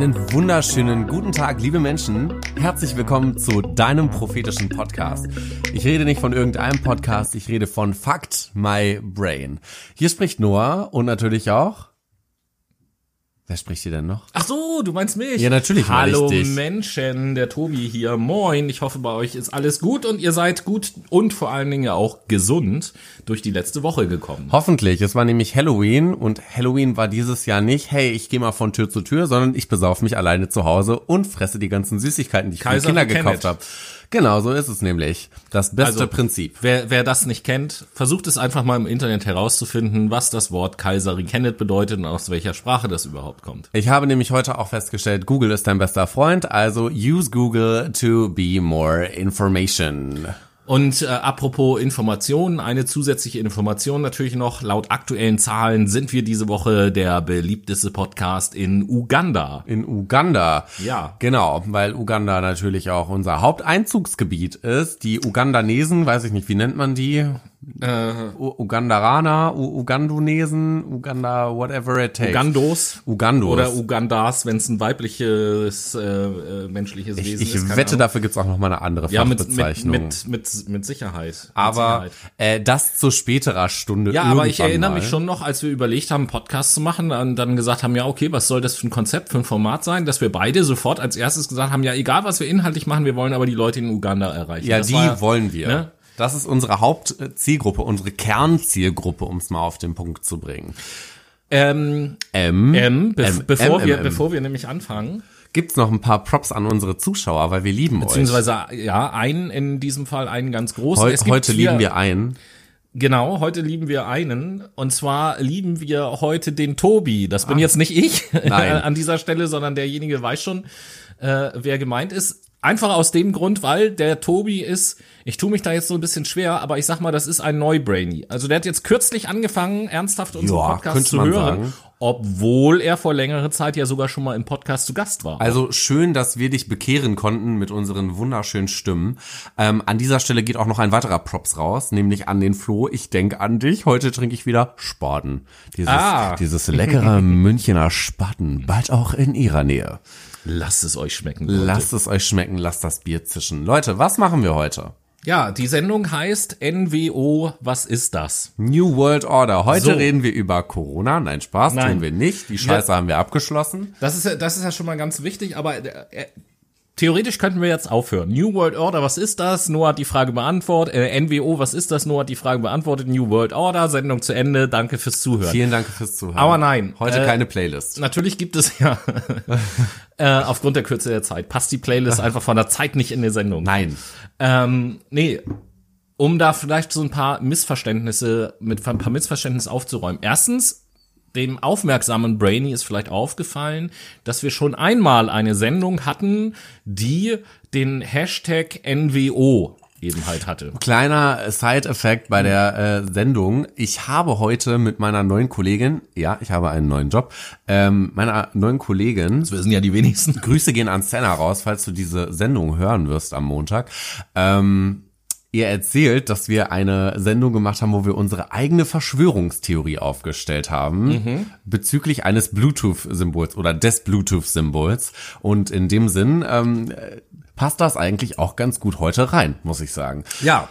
Einen wunderschönen guten Tag, liebe Menschen. Herzlich willkommen zu deinem prophetischen Podcast. Ich rede nicht von irgendeinem Podcast, ich rede von Fact My Brain. Hier spricht Noah und natürlich auch Wer spricht hier denn noch? Ach so, du meinst mich? Ja, natürlich Hallo. Menschen, der Tobi hier. Moin. Ich hoffe, bei euch ist alles gut und ihr seid gut und vor allen Dingen auch gesund durch die letzte Woche gekommen. Hoffentlich. Es war nämlich Halloween und Halloween war dieses Jahr nicht, hey, ich gehe mal von Tür zu Tür, sondern ich besauf mich alleine zu Hause und fresse die ganzen Süßigkeiten, die ich für Kinder gekauft habe. Genau, so ist es nämlich. Das beste Also, Prinzip. Wer, wer das nicht kennt, versucht es einfach mal im Internet herauszufinden, was das Wort Kaiseri Kennet bedeutet und aus welcher Sprache das überhaupt kommt. Ich habe nämlich heute auch festgestellt, Google ist dein bester Freund, also use Google to be more information. Und äh, apropos Informationen, eine zusätzliche Information natürlich noch. Laut aktuellen Zahlen sind wir diese Woche der beliebteste Podcast in Uganda. In Uganda. Ja. Genau, weil Uganda natürlich auch unser Haupteinzugsgebiet ist. Die Ugandanesen, weiß ich nicht, wie nennt man die? U Ugandaraner, U Ugandunesen, Uganda, whatever it takes. Ugandos. Ugandos. Oder Ugandas, wenn es ein weibliches äh, äh, menschliches ich Wesen ich ist. keine wette, Ahnung. dafür gibt's auch noch mal eine andere ja, mit, mit, Fachbezeichnung. mit, mit, mit Sicherheit. Mit aber Sicherheit. äh, das zu späterer Stunde. Ja, aber ich erinnere mal. mich schon noch, als wir überlegt haben, einen Podcast zu machen, und dann gesagt haben, ja, okay, was soll das für ein Konzept, für ein Format sein, dass wir beide sofort als erstes gesagt haben, ja, egal was wir inhaltlich machen, wir wollen aber die Leute in Uganda erreichen. Ja, Das die war- wollen wir. ne? Das ist unsere Hauptzielgruppe, unsere Kernzielgruppe, um es mal auf den Punkt zu bringen. Ähm, M. M, bef M, bevor M, wir, bevor wir nämlich anfangen, Gibt's noch ein paar Props an unsere Zuschauer, weil wir lieben euch. beziehungsweise, ja, einen, in diesem Fall einen ganz großen. Heu Es gibt heute lieben wir einen. Genau, heute lieben wir einen. Und zwar lieben wir heute den Tobi. Das bin jetzt nicht ich an dieser Stelle, sondern derjenige weiß schon, äh, wer gemeint ist. Einfach aus dem Grund, weil der Tobi ist, ich tue mich da jetzt so ein bisschen schwer, aber ich sag mal, das ist ein Neubrainy. Also der hat jetzt kürzlich angefangen, ernsthaft unseren Ja, Podcast zu hören, sagen. obwohl er vor längerer Zeit ja sogar schon mal im Podcast zu Gast war. Also schön, dass wir dich bekehren konnten mit unseren wunderschönen Stimmen. Ähm, an dieser Stelle geht auch noch ein weiterer Props raus, nämlich an den Flo. Ich denk an dich. Heute trinke ich wieder Spaten. Dieses, Ah. dieses leckere Münchener Spaten, bald auch in ihrer Nähe. Lasst es euch schmecken. Leute. Lasst es euch schmecken, lasst das Bier zischen. Leute, was machen wir heute? Ja, die Sendung heißt NWO, was ist das? New World Order. Heute So. reden wir über Corona. Nein, Spaß, Nein. tun wir nicht. Die Scheiße haben wir abgeschlossen. Das ist ja, das ist ja schon mal ganz wichtig, aber äh, theoretisch könnten wir jetzt aufhören. New World Order, was ist das? Noah hat die Frage beantwortet. Äh, NWO, was ist das? Noah hat die Frage beantwortet. New World Order, Sendung zu Ende. Danke fürs Zuhören. Vielen Dank fürs Zuhören. Aber nein, Heute äh, keine Playlist. Natürlich gibt es ja äh, aufgrund der Kürze der Zeit passt die Playlist einfach von der Zeit nicht in die Sendung. Nein. Ähm, nee, um da vielleicht so ein paar Missverständnisse, mit ein paar Missverständnisse aufzuräumen. Erstens, dem aufmerksamen Brainy ist vielleicht aufgefallen, dass wir schon einmal eine Sendung hatten, die den Hashtag NWO eben halt hatte. Kleiner Side-Effekt bei der äh, Sendung. Ich habe heute mit meiner neuen Kollegin, ja, ich habe einen neuen Job, ähm, meiner neuen Kollegin, Wir sind ja die wenigsten. Grüße gehen an Senna raus, falls du diese Sendung hören wirst am Montag. Ähm, ihr erzählt, dass wir eine Sendung gemacht haben, wo wir unsere eigene Verschwörungstheorie aufgestellt haben bezüglich eines Bluetooth-Symbols oder des Bluetooth-Symbols. Und in dem Sinn ähm, äh, passt das eigentlich auch ganz gut heute rein, muss ich sagen. Ja.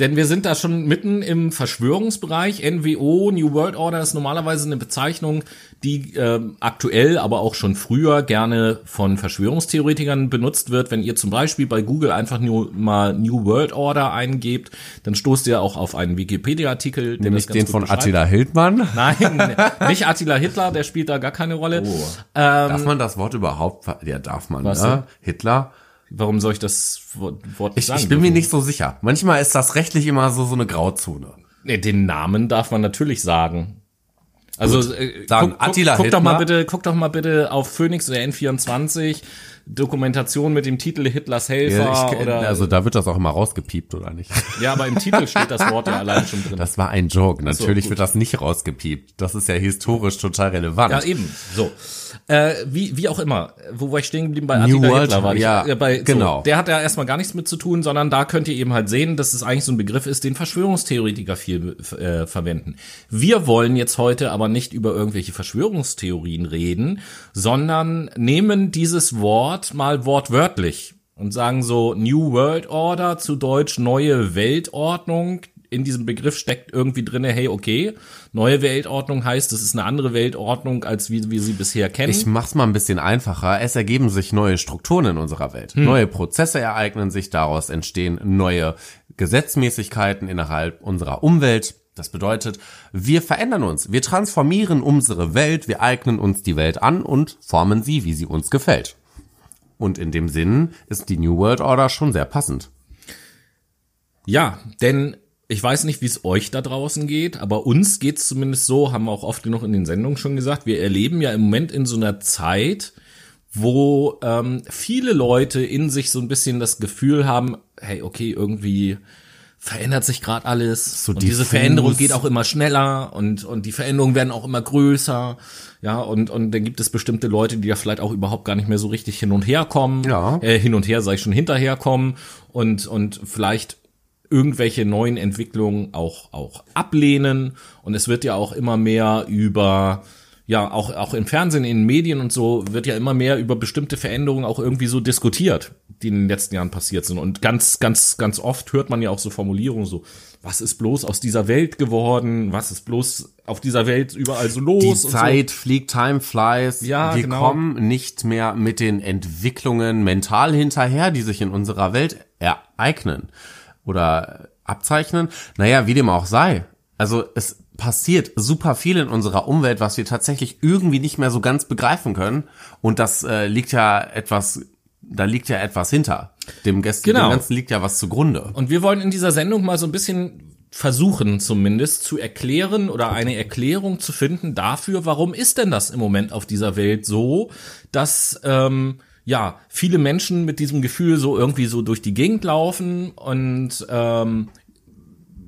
Denn wir sind da schon mitten im Verschwörungsbereich. NWO, New World Order, ist normalerweise eine Bezeichnung, die ähm, aktuell, aber auch schon früher gerne von Verschwörungstheoretikern benutzt wird. Wenn ihr zum Beispiel bei Google einfach nur mal New World Order eingebt, dann stoßt ihr auch auf einen Wikipedia-Artikel. Nämlich den von beschreibt. Attila Hildmann. Nein, nicht Attila Hitler, der spielt da gar keine Rolle. Oh. Ähm, darf man das Wort überhaupt? Ja, darf man. Ne? Hitler. Warum soll ich das Wort Ich, sagen? ich bin mir nicht so sicher. Manchmal ist das rechtlich immer so so eine Grauzone. Nee, den Namen darf man natürlich sagen. Also äh, Sagen, guck, Attila guck, guck doch mal bitte, guck doch mal bitte auf Phoenix oder N24 Dokumentation mit dem Titel Hitlers Helfer Ja, ich, oder also da wird das auch immer rausgepiept, oder nicht? ja, aber im Titel steht das Wort ja allein schon drin. Das war ein Joke. Natürlich gut. wird das nicht rausgepiept. Das ist ja historisch total relevant. ja, eben. So. Äh, wie, wie auch immer, wo war ich stehen geblieben? Bei New Attila World, Hitler war ich. ja, äh, bei, genau. So, der hat ja erstmal gar nichts mit zu tun, sondern da könnt ihr eben halt sehen, dass es eigentlich so ein Begriff ist, den Verschwörungstheoretiker viel äh, verwenden. Wir wollen jetzt heute aber nicht über irgendwelche Verschwörungstheorien reden, sondern nehmen dieses Wort mal wortwörtlich und sagen so New World Order zu Deutsch neue Weltordnung. In diesem Begriff steckt irgendwie drinne, hey, okay, neue Weltordnung heißt, es ist eine andere Weltordnung, als wie wir sie bisher kennen. Ich mach's mal ein bisschen einfacher. Es ergeben sich neue Strukturen in unserer Welt. Neue Prozesse ereignen sich, daraus entstehen neue Gesetzmäßigkeiten innerhalb unserer Umwelt. Das bedeutet, wir verändern uns, wir transformieren unsere Welt, wir eignen uns die Welt an und formen sie, wie sie uns gefällt. Und in dem Sinn ist die New World Order schon sehr passend. Ja, denn ich weiß nicht, wie es euch da draußen geht, aber uns geht's zumindest so, haben wir auch oft genug in den Sendungen schon gesagt, wir erleben ja im Moment in so einer Zeit, wo ähm, viele Leute in sich so ein bisschen das Gefühl haben, hey, okay, irgendwie verändert sich gerade alles. So und diese. Veränderung geht auch immer schneller und und die Veränderungen werden auch immer größer, ja und und dann gibt es bestimmte Leute, die da vielleicht auch überhaupt gar nicht mehr so richtig hin und her kommen, Ja. äh, hin und her sage ich schon hinterherkommen. Und und vielleicht irgendwelche neuen Entwicklungen auch auch ablehnen und es wird ja auch immer mehr über ja auch auch im Fernsehen in den Medien und so wird ja immer mehr über bestimmte Veränderungen auch irgendwie so diskutiert, die in den letzten Jahren passiert sind und ganz ganz ganz oft hört man ja auch so Formulierungen so was ist bloß aus dieser Welt geworden, was ist bloß auf dieser Welt überall so los Die und so. Zeit fliegt, time flies. Ja, wir genau. kommen nicht mehr mit den Entwicklungen mental hinterher, die sich in unserer Welt ereignen oder abzeichnen. Naja, wie dem auch sei. Also es passiert super viel in unserer Umwelt, was wir tatsächlich irgendwie nicht mehr so ganz begreifen können. Und das äh, liegt ja etwas, da liegt ja etwas hinter. Dem, Gästen, Genau. dem Ganzen liegt ja was zugrunde. Und wir wollen in dieser Sendung mal so ein bisschen versuchen zumindest zu erklären oder eine Erklärung zu finden dafür, warum ist denn das im Moment auf dieser Welt so, dass ähm, ja viele Menschen mit diesem Gefühl so irgendwie so durch die Gegend laufen und ähm,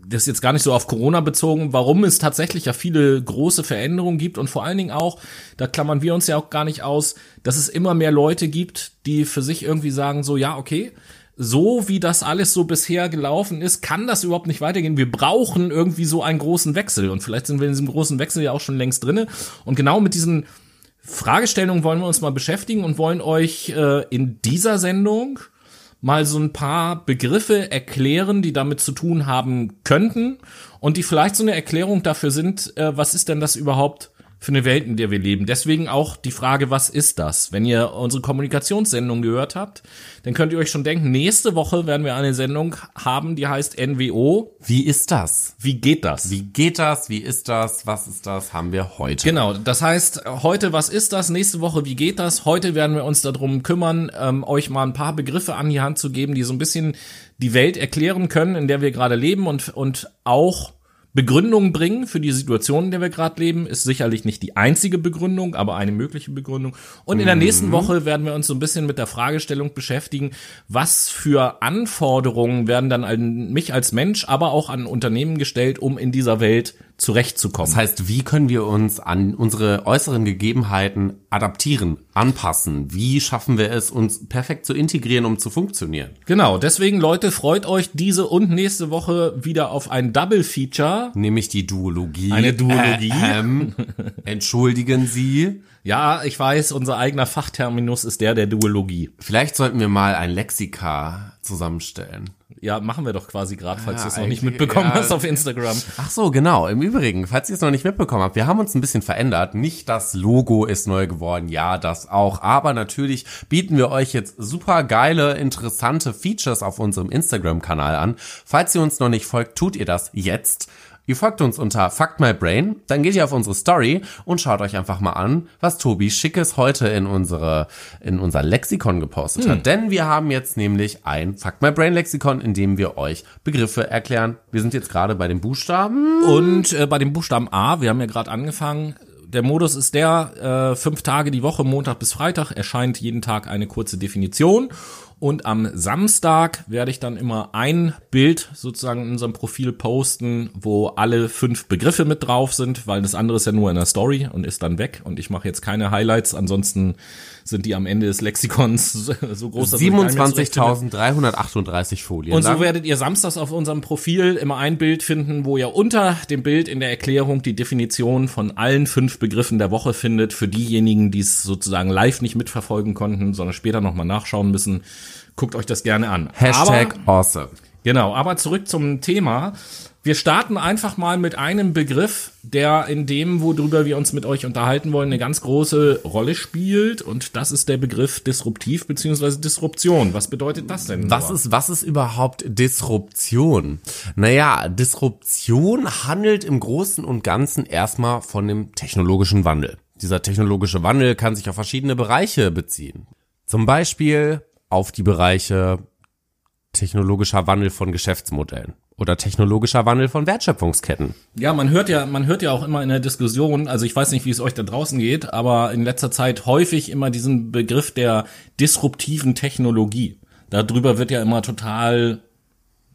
das ist jetzt gar nicht so auf Corona bezogen, warum es tatsächlich ja viele große Veränderungen gibt und vor allen Dingen auch, da klammern wir uns ja auch gar nicht aus, dass es immer mehr Leute gibt, die für sich irgendwie sagen, so ja, okay, so wie das alles so bisher gelaufen ist, kann das überhaupt nicht weitergehen. Wir brauchen irgendwie so einen großen Wechsel und vielleicht sind wir in diesem großen Wechsel ja auch schon längst drinne und genau mit diesen Fragestellungen wollen wir uns mal beschäftigen und wollen euch äh, in dieser Sendung mal so ein paar Begriffe erklären, die damit zu tun haben könnten und die vielleicht so eine Erklärung dafür sind, äh, was ist denn das überhaupt für eine Welt, in der wir leben. Deswegen auch die Frage, was ist das? Wenn ihr unsere Kommunikationssendung gehört habt, dann könnt ihr euch schon denken, nächste Woche werden wir eine Sendung haben, die heißt NWO. Wie ist das? Wie geht das? Wie geht das? Wie ist das? Was ist das? Haben wir heute. Genau, das heißt, heute, was ist das? Nächste Woche, wie geht das? Heute werden wir uns darum kümmern, ähm, euch mal ein paar Begriffe an die Hand zu geben, die so ein bisschen die Welt erklären können, in der wir gerade leben und, und auch Begründung bringen für die Situation, in der wir gerade leben, ist sicherlich nicht die einzige Begründung, aber eine mögliche Begründung. Und in der nächsten Woche werden wir uns so ein bisschen mit der Fragestellung beschäftigen, was für Anforderungen werden dann an mich als Mensch, aber auch an Unternehmen gestellt, um in dieser Welt zurechtzukommen. Das heißt, wie können wir uns an unsere äußeren Gegebenheiten adaptieren, anpassen? Wie schaffen wir es, uns perfekt zu integrieren, um zu funktionieren? Genau, deswegen Leute, freut euch diese und nächste Woche wieder auf ein Double Feature. Nämlich die Duologie. Eine Duologie. Ähm, entschuldigen Sie. Ja, ich weiß, unser eigener Fachterminus ist der der Duologie. Vielleicht sollten wir mal ein Lexika zusammenstellen. Ja, machen wir doch quasi gerade, falls Ja, du es noch nicht mitbekommen ja. hast auf Instagram. Ach so, genau. Im Übrigen, falls ihr es noch nicht mitbekommen habt, wir haben uns ein bisschen verändert. Nicht das Logo ist neu geworden, ja, das auch. Aber natürlich bieten wir euch jetzt super geile, interessante Features auf unserem Instagram-Kanal an. Falls ihr uns noch nicht folgt, tut ihr das jetzt. Ihr folgt uns unter Fuck My Brain, dann geht ihr auf unsere Story und schaut euch einfach mal an, was Tobi Schickes heute in unsere, in unser Lexikon gepostet hat. Denn wir haben jetzt nämlich ein Fuck My Brain Lexikon, in dem wir euch Begriffe erklären. Wir sind jetzt gerade bei den Buchstaben. Und äh, bei dem Buchstaben A, wir haben ja gerade angefangen, der Modus ist der, äh, fünf Tage die Woche, Montag bis Freitag, erscheint jeden Tag eine kurze Definition. Und am Samstag werde ich dann immer ein Bild sozusagen in unserem Profil posten, wo alle fünf Begriffe mit drauf sind, weil das andere ist ja nur in der Story und ist dann weg. Und ich mache jetzt keine Highlights, ansonsten sind die am Ende des Lexikons so groß, dass 27.338 Folien. Und so lang. werdet ihr samstags auf unserem Profil immer ein Bild finden, wo ihr unter dem Bild in der Erklärung die Definition von allen fünf Begriffen der Woche findet, für diejenigen, die es sozusagen live nicht mitverfolgen konnten, sondern später nochmal nachschauen müssen Guckt euch das gerne an. Hashtag aber, awesome. Genau, aber zurück zum Thema. Wir starten einfach mal mit einem Begriff, der in dem, worüber wir uns mit euch unterhalten wollen, eine ganz große Rolle spielt. Und das ist der Begriff disruptiv bzw. Disruption. Was bedeutet das denn? Was ist, was ist überhaupt Disruption? Naja, Disruption handelt im Großen und Ganzen erstmal von dem technologischen Wandel. Dieser technologische Wandel kann sich auf verschiedene Bereiche beziehen. Zum Beispiel auf die Bereiche technologischer Wandel von Geschäftsmodellen oder technologischer Wandel von Wertschöpfungsketten. Ja, man hört ja, man hört ja auch immer in der Diskussion, also ich weiß nicht, wie es euch da draußen geht, aber in letzter Zeit häufig immer diesen Begriff der disruptiven Technologie. Darüber wird ja immer total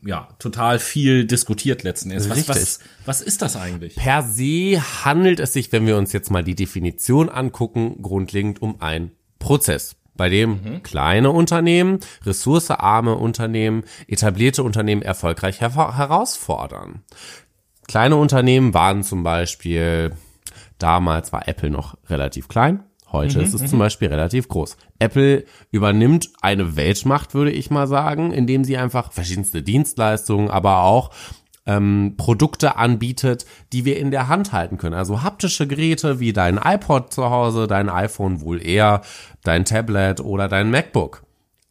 ja, total viel diskutiert letzten Endes. Was, was, was ist das eigentlich? Per se handelt es sich, wenn wir uns jetzt mal die Definition angucken, grundlegend um ein Prozess bei dem mhm. kleine Unternehmen, ressourcearme Unternehmen, etablierte Unternehmen erfolgreich her herausfordern. Kleine Unternehmen waren zum Beispiel, damals war Apple noch relativ klein, heute mhm, ist es mhm. zum Beispiel relativ groß. Apple übernimmt eine Weltmacht, würde ich mal sagen, indem sie einfach verschiedenste Dienstleistungen, aber auch ähm, Produkte anbietet, die wir in der Hand halten können. Also haptische Geräte wie dein iPod zu Hause, dein iPhone wohl eher, dein Tablet oder dein MacBook.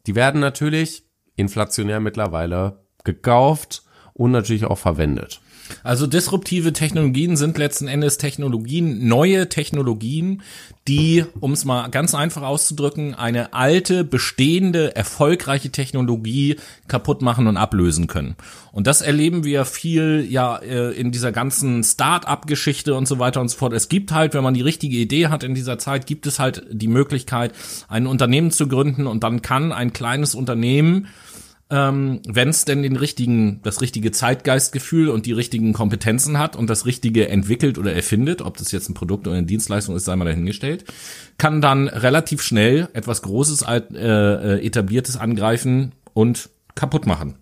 Die werden natürlich inflationär mittlerweile gekauft und natürlich auch verwendet. Also disruptive Technologien sind letzten Endes Technologien, neue Technologien, die, um es mal ganz einfach auszudrücken, eine alte, bestehende, erfolgreiche Technologie kaputt machen und ablösen können. Und das erleben wir viel ja äh, in dieser ganzen Start-up-Geschichte und so weiter und so fort. Es gibt halt, wenn man die richtige Idee hat in dieser Zeit, gibt es halt die Möglichkeit, ein Unternehmen zu gründen und dann kann ein kleines Unternehmen ähm, wenn es denn den richtigen, das richtige Zeitgeistgefühl und die richtigen Kompetenzen hat und das Richtige entwickelt oder erfindet, ob das jetzt ein Produkt oder eine Dienstleistung ist, sei mal dahingestellt, kann dann relativ schnell etwas Großes, äh, äh, etabliertes angreifen und kaputt machen.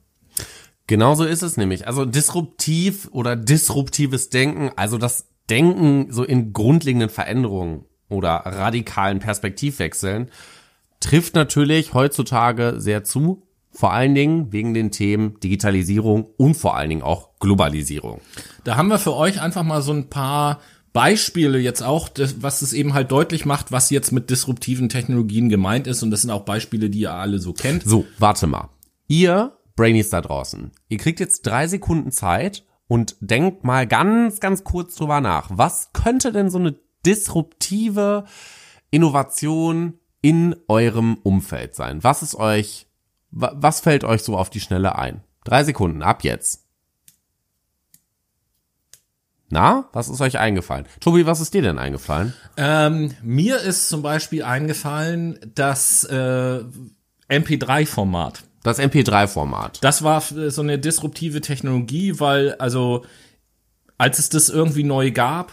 Genauso ist es nämlich. Also disruptiv oder disruptives Denken, also das Denken so in grundlegenden Veränderungen oder radikalen Perspektivwechseln, trifft natürlich heutzutage sehr zu vor allen Dingen wegen den Themen Digitalisierung und vor allen Dingen auch Globalisierung. Da haben wir für euch einfach mal so ein paar Beispiele jetzt auch, was es eben halt deutlich macht, was jetzt mit disruptiven Technologien gemeint ist. Und das sind auch Beispiele, die ihr alle so kennt. So, warte mal. Ihr Brainies da draußen, ihr kriegt jetzt drei Sekunden Zeit und denkt mal ganz, ganz kurz drüber nach. Was könnte denn so eine disruptive Innovation in eurem Umfeld sein? Was ist euch was fällt euch so auf die Schnelle ein? Drei Sekunden, ab jetzt. Na, was ist euch eingefallen? Tobi, was ist dir denn eingefallen? Ähm, mir ist zum Beispiel eingefallen das äh, MP3-Format. Das MP3-Format. Das war so eine disruptive Technologie, weil also als es das irgendwie neu gab,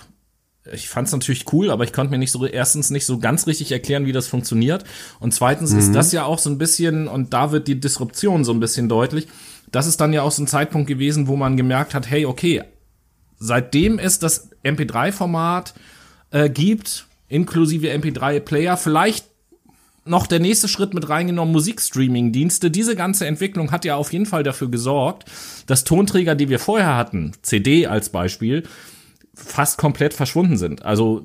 ich fand es natürlich cool, aber ich konnte mir nicht so erstens nicht so ganz richtig erklären, wie das funktioniert. Und zweitens mhm. ist das ja auch so ein bisschen, und da wird die Disruption so ein bisschen deutlich, das ist dann ja auch so ein Zeitpunkt gewesen, wo man gemerkt hat, hey, okay, seitdem es das MP3-Format äh, gibt, inklusive MP3-Player, vielleicht noch der nächste Schritt mit reingenommen, Musikstreaming-Dienste. Diese ganze Entwicklung hat ja auf jeden Fall dafür gesorgt, dass Tonträger, die wir vorher hatten, CD als Beispiel, fast komplett verschwunden sind. Also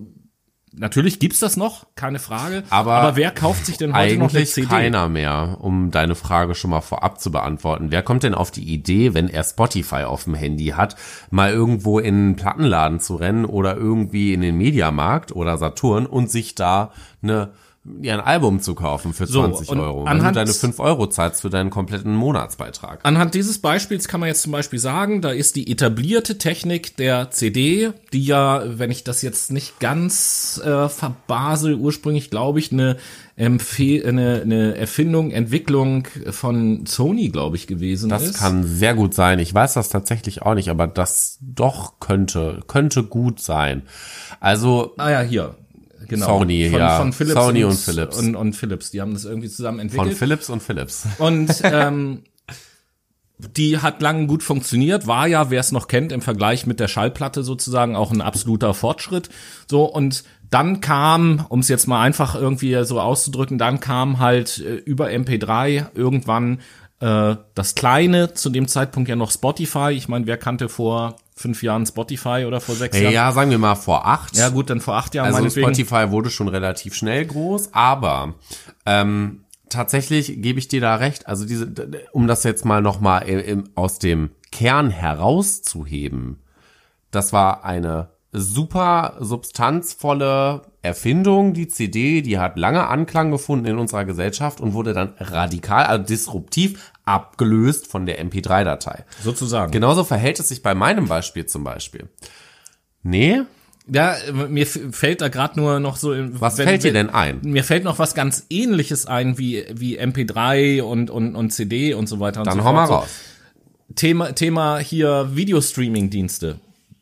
natürlich gibt's das noch, keine Frage. Aber, aber wer kauft sich denn heute noch eine CD? keiner mehr, um deine Frage schon mal vorab zu beantworten. Wer kommt denn auf die Idee, wenn er Spotify auf dem Handy hat, mal irgendwo in einen Plattenladen zu rennen oder irgendwie in den Mediamarkt oder Saturn und sich da eine dir ein Album zu kaufen für So, 20 und Euro. Du anhand- deine 5 Euro zahlst für deinen kompletten Monatsbeitrag. Anhand dieses Beispiels kann man jetzt zum Beispiel sagen, da ist die etablierte Technik der CD, die ja, wenn ich das jetzt nicht ganz äh, verbase, ursprünglich glaube ich eine, Empfehl eine, eine Erfindung, Entwicklung von Sony, glaube ich, gewesen Das ist. kann sehr gut sein. Ich weiß das tatsächlich auch nicht, aber das doch könnte, könnte gut sein. Also, ah ja, hier. Genau. Sony, von, ja. Von Philips Sony und, und Philips. Und, und Philips, die haben das irgendwie zusammen von entwickelt. Philips und Philips. Und ähm, die hat lange gut funktioniert, war ja, wer es noch kennt, im Vergleich mit der Schallplatte sozusagen auch ein absoluter Fortschritt. So und dann kam, um es jetzt mal einfach irgendwie so auszudrücken, dann kam halt äh, über MP3 irgendwann äh, das kleine, zu dem Zeitpunkt ja noch Spotify. Ich meine, wer kannte vor fünf Jahren Spotify oder vor sechs Ja, Jahren? sagen wir mal vor acht. Ja gut, dann vor acht Jahren Also. Spotify wurde schon relativ schnell groß, aber ähm, tatsächlich gebe ich dir da recht. Also diese, um das jetzt mal noch mal im, aus dem Kern herauszuheben, das war eine super substanzvolle Erfindung, die CD, die hat lange Anklang gefunden in unserer Gesellschaft und wurde dann radikal, also disruptiv abgelöst von der MP3-Datei. sozusagen. Genauso verhält es sich bei meinem Beispiel zum Beispiel. Nee, Ja, mir fällt da gerade nur noch so. was fällt dir denn ein? Mir fällt noch was ganz ähnliches ein wie, wie MP3 und, und, und CD und so weiter und Dann so hau mal raus. Thema, Thema hier Videostreaming-Dienste.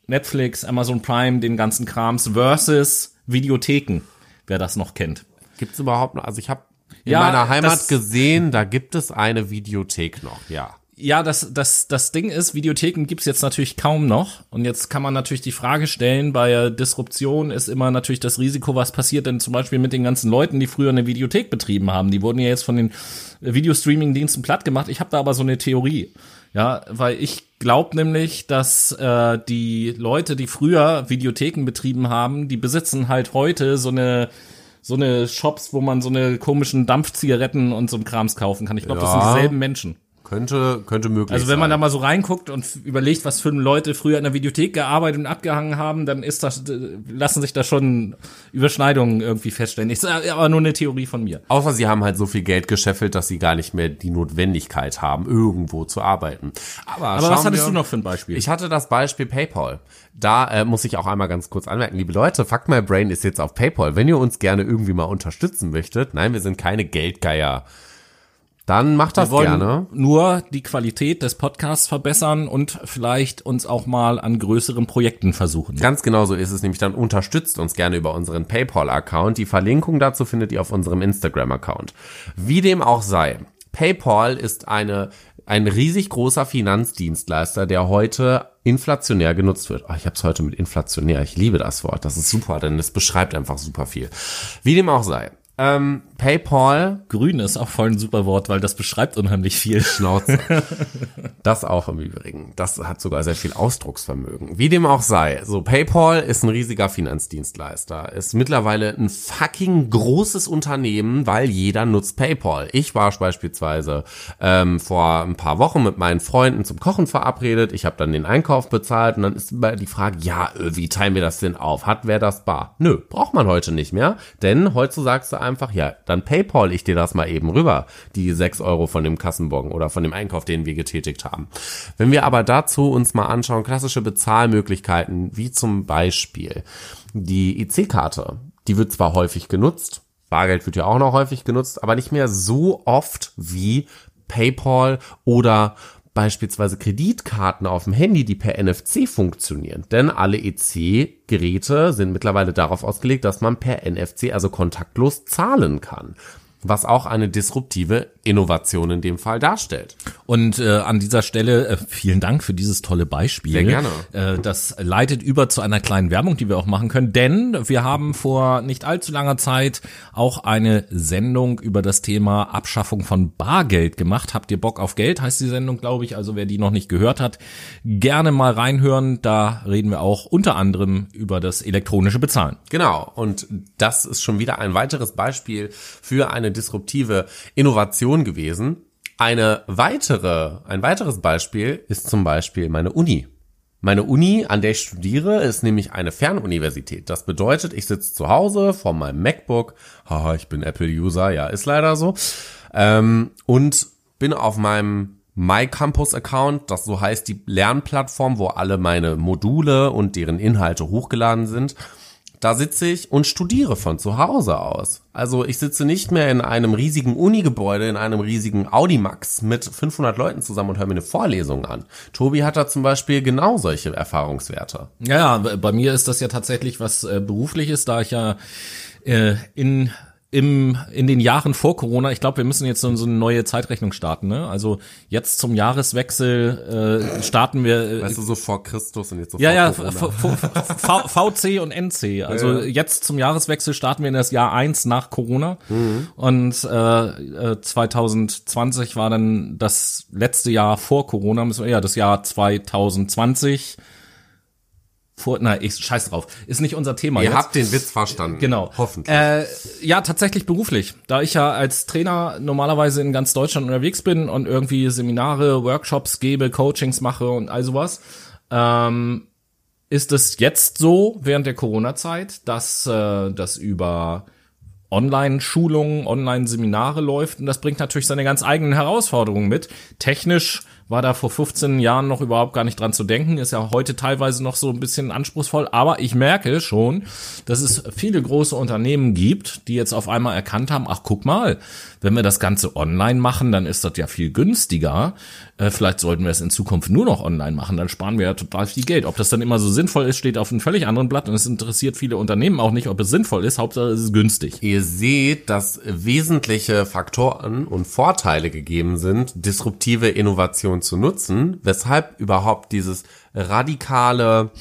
Netflix, Amazon Prime, den ganzen Krams versus Videotheken, wer das noch kennt. Gibt's überhaupt noch? Also ich habe in Ja, meiner Heimat das- gesehen, da gibt es eine Videothek noch, ja. Ja, das, das, das Ding ist, Videotheken gibt's jetzt natürlich kaum noch. Und jetzt kann man natürlich die Frage stellen, bei Disruption ist immer natürlich das Risiko, was passiert denn zum Beispiel mit den ganzen Leuten, die früher eine Videothek betrieben haben. Die wurden ja jetzt von den äh, Videostreaming-Diensten platt gemacht. Ich habe da aber so eine Theorie. Ja, weil ich glaube nämlich, dass äh, die Leute, die früher Videotheken betrieben haben, die besitzen halt heute so eine so eine Shops, wo man so eine komischen Dampfzigaretten und so ein Krams kaufen kann. Ich glaube, das sind Ja. dieselben Menschen. Könnte, könnte möglich Also wenn man da mal so reinguckt und überlegt, was für Leute früher in der Videothek gearbeitet und abgehangen haben, dann ist das, lassen sich da schon Überschneidungen irgendwie feststellen. Sage aber nur eine Theorie von mir. Außer sie haben halt so viel Geld gescheffelt, dass sie gar nicht mehr die Notwendigkeit haben, irgendwo zu arbeiten. Aber, Aber was hattest wir- du noch für ein Beispiel? Ich hatte das Beispiel PayPal. Da äh, muss ich auch einmal ganz kurz anmerken, liebe Leute, Fuck My Brain ist jetzt auf PayPal. Wenn ihr uns gerne irgendwie mal unterstützen möchtet, nein, wir sind keine Geldgeier, dann macht das wir wollen gerne. nur die Qualität des Podcasts verbessern und vielleicht uns auch mal an größeren Projekten versuchen. Ganz genau so ist es nämlich. Dann unterstützt uns gerne über unseren PayPal-Account. Die Verlinkung dazu findet ihr auf unserem Instagram-Account. Wie dem auch sei, PayPal ist eine, ein riesig großer Finanzdienstleister, der heute inflationär genutzt wird. Oh, ich habe es heute mit inflationär. Ich liebe das Wort. Das ist super, denn es beschreibt einfach super viel. Wie dem auch sei. Ähm, PayPal Grün ist auch voll ein super Wort, weil das beschreibt unheimlich viel. Schnauze. Das auch im Übrigen. Das hat sogar sehr viel Ausdrucksvermögen. Wie dem auch sei. So, PayPal ist ein riesiger Finanzdienstleister. Ist mittlerweile ein fucking großes Unternehmen, weil jeder nutzt PayPal. Ich war beispielsweise ähm, vor ein paar Wochen mit meinen Freunden zum Kochen verabredet. Ich habe dann den Einkauf bezahlt und dann ist immer die Frage, ja, wie teilen wir das denn auf? Hat wer das bar? Nö, braucht man heute nicht mehr. Denn heute sagst du einfach, ja, dann PayPal ich dir das mal eben rüber, die sechs Euro von dem Kassenbon oder von dem Einkauf, den wir getätigt haben. Wenn wir aber dazu uns mal anschauen, klassische Bezahlmöglichkeiten, wie zum Beispiel die IC-Karte, die wird zwar häufig genutzt, Bargeld wird ja auch noch häufig genutzt, aber nicht mehr so oft wie PayPal oder beispielsweise Kreditkarten auf dem Handy, die per NFC funktionieren. Denn alle EC-Geräte sind mittlerweile darauf ausgelegt, dass man per NFC, also kontaktlos, zahlen kann. Was auch eine disruptive Innovation in dem Fall darstellt. Und äh, an dieser Stelle äh, vielen Dank für dieses tolle Beispiel. Sehr gerne. Äh, das leitet über zu einer kleinen Werbung, die wir auch machen können, denn wir haben vor nicht allzu langer Zeit auch eine Sendung über das Thema Abschaffung von Bargeld gemacht. Habt ihr Bock auf Geld? Heißt die Sendung, glaube ich. Also wer die noch nicht gehört hat, gerne mal reinhören. Da reden wir auch unter anderem über das elektronische Bezahlen. Genau, und das ist schon wieder ein weiteres Beispiel für eine disruptive Innovation gewesen. Eine weitere, ein weiteres Beispiel ist zum Beispiel meine Uni. Meine Uni, an der ich studiere, ist nämlich eine Fernuniversität. Das bedeutet, ich sitze zu Hause vor meinem MacBook. Haha, ich bin Apple-User, ja, ist leider so. Ähm, und bin auf meinem MyCampus-Account, das so heißt die Lernplattform, wo alle meine Module und deren Inhalte hochgeladen sind. Da sitze ich und studiere von zu Hause aus. Also ich sitze nicht mehr in einem riesigen Uni-Gebäude, in einem riesigen Audimax mit 500 Leuten zusammen und höre mir eine Vorlesung an. Tobi hat da zum Beispiel genau solche Erfahrungswerte. Ja, bei mir ist das ja tatsächlich was äh, berufliches, da ich ja äh, in im, in den Jahren vor Corona, ich glaube, wir müssen jetzt so, so eine neue Zeitrechnung starten. Ne? Also jetzt zum Jahreswechsel äh, starten wir. Äh, weißt du, so vor Christus und jetzt so ja, ja, VC und NC. Also ja, ja. jetzt zum Jahreswechsel starten wir in das Jahr eins nach Corona. Mhm. Und äh, 2020 war dann das letzte Jahr vor Corona, ja, das Jahr 2020 vor, na, ich scheiß drauf. Ist nicht unser Thema. Ihr jetzt. habt den Witz verstanden. Genau. Hoffentlich. Äh, ja, tatsächlich beruflich. Da ich ja als Trainer normalerweise in ganz Deutschland unterwegs bin und irgendwie Seminare, Workshops gebe, Coachings mache und all sowas, ähm, ist es jetzt so während der Corona-Zeit, dass äh, das über Online-Schulungen, Online-Seminare läuft und das bringt natürlich seine ganz eigenen Herausforderungen mit. Technisch war da vor 15 Jahren noch überhaupt gar nicht dran zu denken, ist ja heute teilweise noch so ein bisschen anspruchsvoll, aber ich merke schon, dass es viele große Unternehmen gibt, die jetzt auf einmal erkannt haben, ach guck mal, wenn wir das Ganze online machen, dann ist das ja viel günstiger. Äh, vielleicht sollten wir es in Zukunft nur noch online machen, dann sparen wir ja total viel Geld. Ob das dann immer so sinnvoll ist, steht auf einem völlig anderen Blatt und es interessiert viele Unternehmen auch nicht, ob es sinnvoll ist, Hauptsache es ist günstig. Ihr seht, dass wesentliche Faktoren und Vorteile gegeben sind, disruptive Innovation zu nutzen, weshalb überhaupt dieses radikale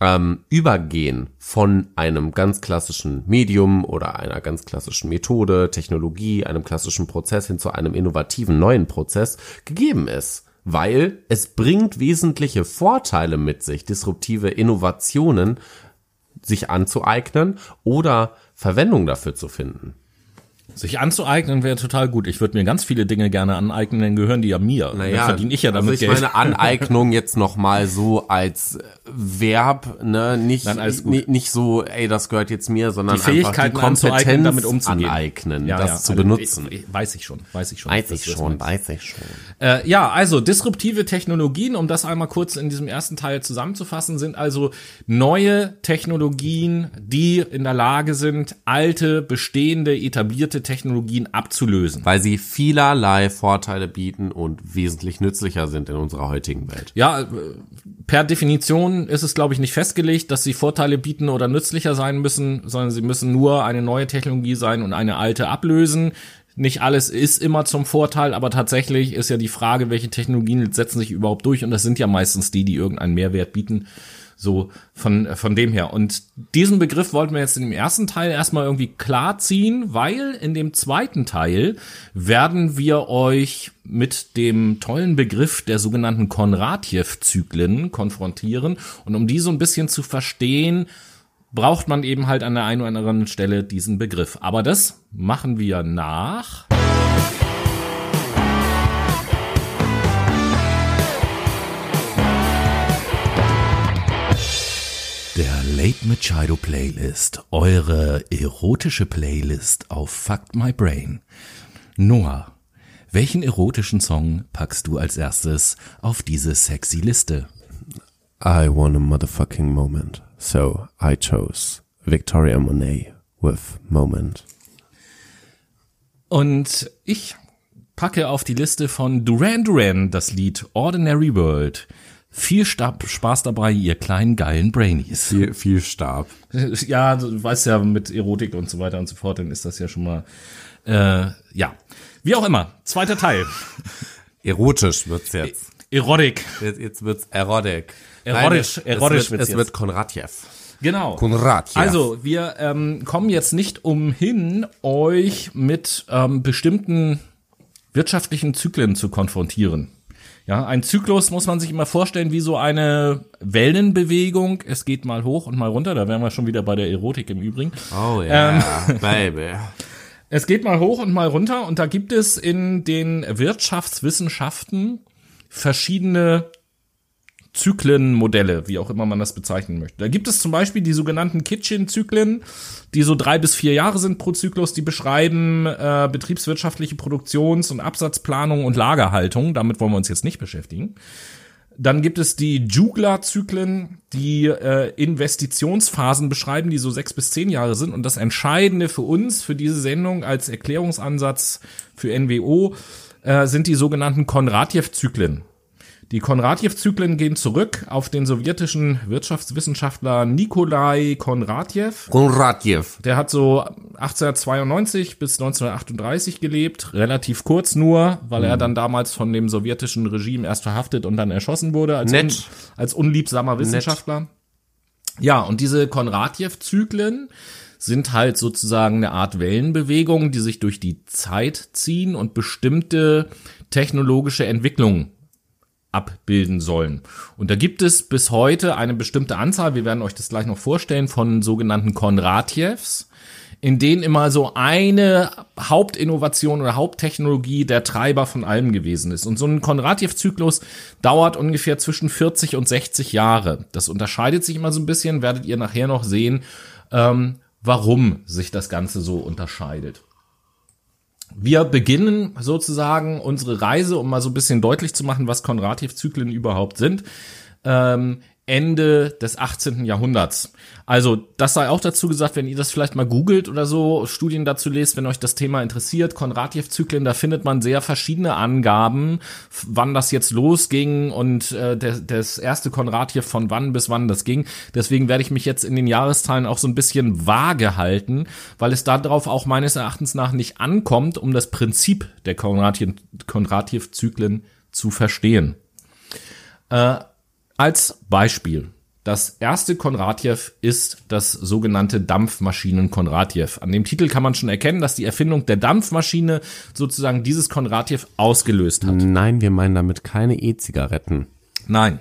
ähm, Übergehen von einem ganz klassischen Medium oder einer ganz klassischen Methode, Technologie, einem klassischen Prozess hin zu einem innovativen neuen Prozess gegeben ist. Weil es bringt wesentliche Vorteile mit sich, disruptive Innovationen sich anzueignen oder Verwendung dafür zu finden. Sich anzueignen wäre total gut. Ich würde mir ganz viele Dinge gerne aneignen, dann gehören die ja mir. Naja, dann verdiene ich ja damit also ich Geld. meine Aneignung jetzt noch mal so als Verb, ne, nicht, nicht, so, ey, das gehört jetzt mir, sondern die Fähigkeit, die Kompetenz damit umzugehen. aneignen, ja, das ja, zu also, benutzen. Weiß ich schon, weiß ich schon. Weiß ich schon, weiß ich schon. Äh, ja, also disruptive Technologien, um das einmal kurz in diesem ersten Teil zusammenzufassen, sind also neue Technologien, die in der Lage sind, alte, bestehende, etablierte Technologien abzulösen. Weil sie vielerlei Vorteile bieten und wesentlich nützlicher sind in unserer heutigen Welt. Ja, per Definition ist es, glaube ich, nicht festgelegt, dass sie Vorteile bieten oder nützlicher sein müssen, sondern sie müssen nur eine neue Technologie sein und eine alte ablösen. Nicht alles ist immer zum Vorteil, aber tatsächlich ist ja die Frage, welche Technologien setzen sich überhaupt durch und das sind ja meistens die, die irgendeinen Mehrwert bieten. So von, von dem her. Und diesen Begriff wollten wir jetzt in dem ersten Teil erstmal irgendwie klar ziehen, weil in dem zweiten Teil werden wir euch mit dem tollen Begriff der sogenannten Konratjew-Zyklen konfrontieren. Und um die so ein bisschen zu verstehen, braucht man eben halt an der einen oder anderen Stelle diesen Begriff. Aber das machen wir nach. Der Late Machado Playlist, eure erotische Playlist auf Fuck My Brain. Noah, welchen erotischen Song packst du als erstes auf diese sexy Liste? I want a motherfucking moment, so I chose Victoria Monet with Moment. Und ich packe auf die Liste von Duran Duran das Lied Ordinary World. Viel Stab, Spaß dabei, ihr kleinen geilen Brainies. Viel, viel Stab. Ja, du weißt ja, mit Erotik und so weiter und so fort, dann ist das ja schon mal, äh, ja. Wie auch immer, zweiter Teil. Erotisch wird's jetzt. Erotik. Jetzt, jetzt wird's Erotik. Erotisch, Nein, erotisch es wird, es wird Konradjew. Genau. Konradjew. Also, wir ähm, kommen jetzt nicht umhin, euch mit ähm, bestimmten wirtschaftlichen Zyklen zu konfrontieren. Ja, ein Zyklus muss man sich immer vorstellen wie so eine Wellenbewegung. Es geht mal hoch und mal runter. Da wären wir schon wieder bei der Erotik im Übrigen. Oh ja, ähm, baby. Es geht mal hoch und mal runter und da gibt es in den Wirtschaftswissenschaften verschiedene Zyklenmodelle, wie auch immer man das bezeichnen möchte. Da gibt es zum Beispiel die sogenannten Kitchen-Zyklen, die so drei bis vier Jahre sind pro Zyklus, die beschreiben äh, betriebswirtschaftliche Produktions- und Absatzplanung und Lagerhaltung. Damit wollen wir uns jetzt nicht beschäftigen. Dann gibt es die Jugler-Zyklen, die äh, Investitionsphasen beschreiben, die so sechs bis zehn Jahre sind. Und das Entscheidende für uns, für diese Sendung als Erklärungsansatz für NWO, äh, sind die sogenannten Konratjew-Zyklen. Die Konratjew-Zyklen gehen zurück auf den sowjetischen Wirtschaftswissenschaftler Nikolai Konratjew. Konratjew. Der hat so 1892 bis 1938 gelebt, relativ kurz nur, weil er dann damals von dem sowjetischen Regime erst verhaftet und dann erschossen wurde als, Nett. un, als unliebsamer Wissenschaftler. Ja, und diese Konratjew-Zyklen sind halt sozusagen eine Art Wellenbewegung, die sich durch die Zeit ziehen und bestimmte technologische Entwicklungen abbilden sollen. Und da gibt es bis heute eine bestimmte Anzahl, wir werden euch das gleich noch vorstellen, von sogenannten Konratjews, in denen immer so eine Hauptinnovation oder Haupttechnologie der Treiber von allem gewesen ist. Und so ein Konratjew-Zyklus dauert ungefähr zwischen 40 und 60 Jahre. Das unterscheidet sich immer so ein bisschen, werdet ihr nachher noch sehen, ähm, warum sich das Ganze so unterscheidet. Wir beginnen sozusagen unsere Reise, um mal so ein bisschen deutlich zu machen, was Konratjew-Zyklen überhaupt sind. Ähm, Ende des 18. Jahrhunderts. Also, das sei auch dazu gesagt, wenn ihr das vielleicht mal googelt oder so, Studien dazu lest, wenn euch das Thema interessiert, Konratjew-Zyklen, da findet man sehr verschiedene Angaben, wann das jetzt losging und äh, der, das erste Konratjew von wann bis wann das ging. Deswegen werde ich mich jetzt in den Jahreszahlen auch so ein bisschen vage halten, weil es darauf auch meines Erachtens nach nicht ankommt, um das Prinzip der Konratjew-Zyklen zu verstehen. Äh, als Beispiel. Das erste Konratjew ist das sogenannte Dampfmaschinen Konratjew. An dem Titel kann man schon erkennen, dass die Erfindung der Dampfmaschine sozusagen dieses Konratjew ausgelöst hat. Nein, wir meinen damit keine E-Zigaretten. Nein.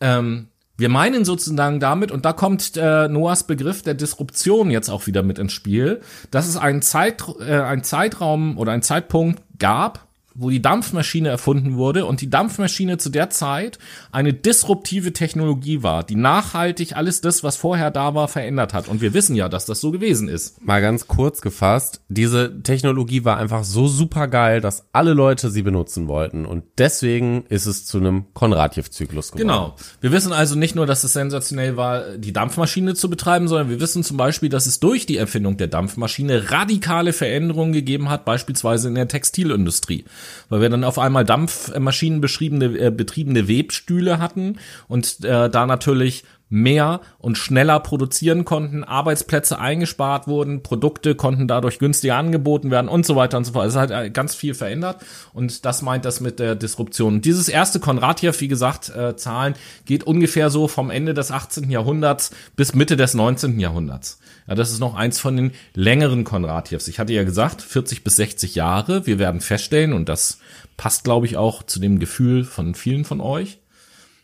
Ähm, wir meinen sozusagen damit, und da kommt äh, Noahs Begriff der Disruption jetzt auch wieder mit ins Spiel, dass es einen, Zeit, äh, einen Zeitraum oder einen Zeitpunkt gab, wo die Dampfmaschine erfunden wurde und die Dampfmaschine zu der Zeit eine disruptive Technologie war, die nachhaltig alles das, was vorher da war, verändert hat. Und wir wissen ja, dass das so gewesen ist. Mal ganz kurz gefasst, diese Technologie war einfach so super geil, dass alle Leute sie benutzen wollten. Und deswegen ist es zu einem Konratjew-Zyklus geworden. Genau. Wir wissen also nicht nur, dass es sensationell war, die Dampfmaschine zu betreiben, sondern wir wissen zum Beispiel, dass es durch die Erfindung der Dampfmaschine radikale Veränderungen gegeben hat, beispielsweise in der Textilindustrie. Weil wir dann auf einmal Dampfmaschinen äh, betriebene Webstühle hatten und äh, da natürlich mehr und schneller produzieren konnten, Arbeitsplätze eingespart wurden, Produkte konnten dadurch günstiger angeboten werden und so weiter und so fort. Es hat äh, ganz viel verändert und das meint das mit der Disruption. Dieses erste Konratjew, wie gesagt, äh, Zahlen geht ungefähr so vom Ende des 18. Jahrhunderts bis Mitte des 19. Jahrhunderts. Ja, das ist noch eins von den längeren Konratjews. Ich hatte ja gesagt, 40 bis 60 Jahre. Wir werden feststellen, und das passt, glaube ich, auch zu dem Gefühl von vielen von euch,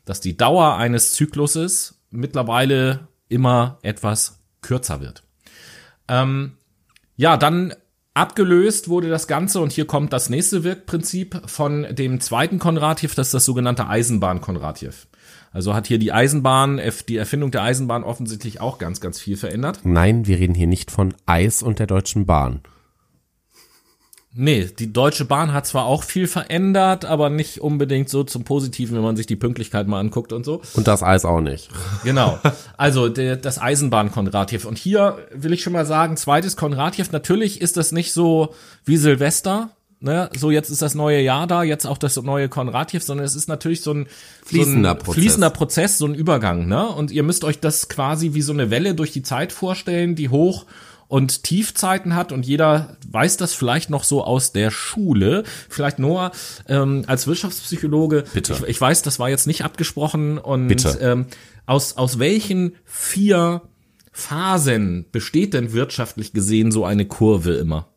dass die Dauer eines Zykluses mittlerweile immer etwas kürzer wird. Ähm, ja, dann abgelöst wurde das Ganze und hier kommt das nächste Wirkprinzip von dem zweiten Konratjew, das ist das sogenannte Eisenbahn-Konratjew. Also hat hier die Eisenbahn, die Erfindung der Eisenbahn offensichtlich auch ganz, ganz viel verändert. Nein, wir reden hier nicht von Eis und der Deutschen Bahn. Nee, die Deutsche Bahn hat zwar auch viel verändert, aber nicht unbedingt so zum Positiven, wenn man sich die Pünktlichkeit mal anguckt und so. Und das Eis auch nicht. Genau. Also der, das Eisenbahn Konratjew. Und hier will ich schon mal sagen, zweites Konratjew, natürlich ist das nicht so wie Silvester. Ne, so jetzt ist das neue Jahr da, jetzt auch das neue Konratjew, sondern es ist natürlich so ein Fließender so ein Prozess. fließender Prozess, so ein Übergang, ne? Und ihr müsst euch das quasi wie so eine Welle durch die Zeit vorstellen, die hoch und Tiefzeiten hat und jeder weiß das vielleicht noch so aus der Schule. Vielleicht Noah ähm, als Wirtschaftspsychologe. Bitte. Ich, ich weiß, das war jetzt nicht abgesprochen und Bitte. Ähm, aus aus welchen vier Phasen besteht denn wirtschaftlich gesehen so eine Kurve immer?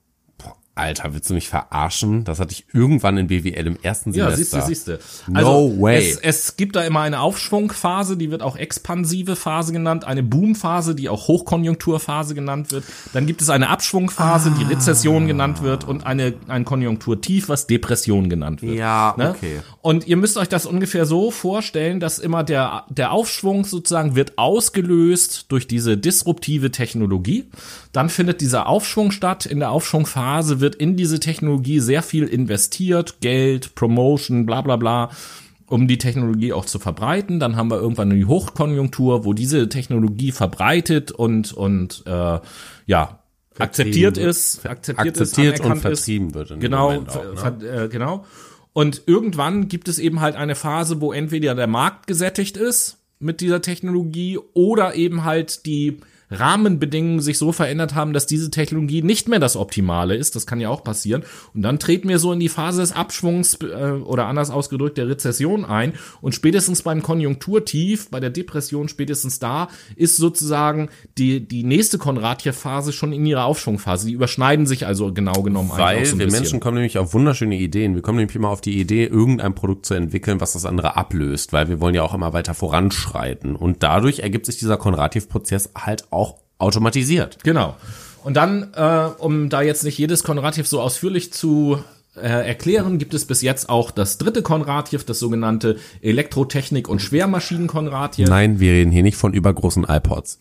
Alter, willst du mich verarschen? Das hatte ich irgendwann in BWL im ersten Ja, Semester. siehst du, siehst du. Also, No way. Es, es gibt da immer eine Aufschwungphase, die wird auch expansive Phase genannt, eine Boomphase, die auch Hochkonjunkturphase genannt wird. Dann gibt es eine Abschwungphase, die Rezession genannt wird und eine, ein Konjunkturtief, was Depression genannt wird. Ja, Ne? okay. Und ihr müsst euch das ungefähr so vorstellen, dass immer der, der Aufschwung sozusagen wird ausgelöst durch diese disruptive Technologie. Dann findet dieser Aufschwung statt. In der Aufschwungphase wird in diese Technologie sehr viel investiert, Geld, Promotion, bla bla bla um die Technologie auch zu verbreiten. Dann haben wir irgendwann die Hochkonjunktur, wo diese Technologie verbreitet und und äh, ja akzeptiert wird. ist, akzeptiert, Akzeptiert ist, und anerkannt ist. vertrieben wird. Genau, Moment auch, ne? ver- äh, genau. Und irgendwann gibt es eben halt eine Phase, wo entweder der Markt gesättigt ist mit dieser Technologie oder eben halt die Rahmenbedingungen sich so verändert haben, dass diese Technologie nicht mehr das Optimale ist. Das kann ja auch passieren. Und dann treten wir so in die Phase des Abschwungs äh, oder anders ausgedrückt der Rezession ein. Und spätestens beim Konjunkturtief, bei der Depression, spätestens da ist sozusagen die, die nächste Konradjew-Phase schon in ihrer Aufschwungphase. Die überschneiden sich also genau genommen Weil so wir bisschen. Menschen kommen nämlich auf wunderschöne Ideen. Wir kommen nämlich immer auf die Idee, irgendein Produkt zu entwickeln, was das andere ablöst, weil wir wollen ja auch immer weiter voranschreiten. Und dadurch ergibt sich dieser Konradjew-Prozess halt auch automatisiert. Genau. Und dann, äh, um da jetzt nicht jedes Konradjew so ausführlich zu äh, erklären, gibt es bis jetzt auch das dritte Konradjew, das sogenannte Elektrotechnik- und Schwermaschinen-Konradjew. Nein, wir reden hier nicht von übergroßen iPods.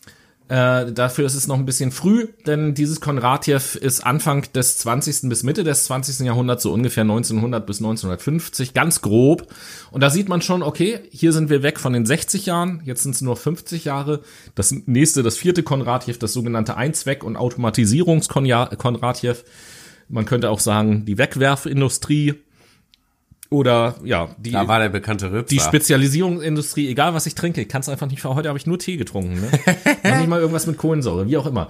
Äh, dafür ist es noch ein bisschen früh, denn dieses Konradjew ist Anfang des 20. bis Mitte des 20. Jahrhunderts, so ungefähr 1900 bis 1950, ganz grob. Und da sieht man schon, okay, hier sind wir weg von den 60 Jahren, jetzt sind es nur 50 Jahre. Das nächste, das vierte Konradjew, das sogenannte Einzweck- und Automatisierungs-Konradjew. Man könnte auch sagen, die Wegwerfindustrie oder ja, die, Da war der bekannte die Spezialisierungsindustrie, egal was ich trinke, ich kann es einfach nicht. Heute habe ich nur Tee getrunken. Ne? Nicht mal irgendwas mit Kohlensäure, wie auch immer.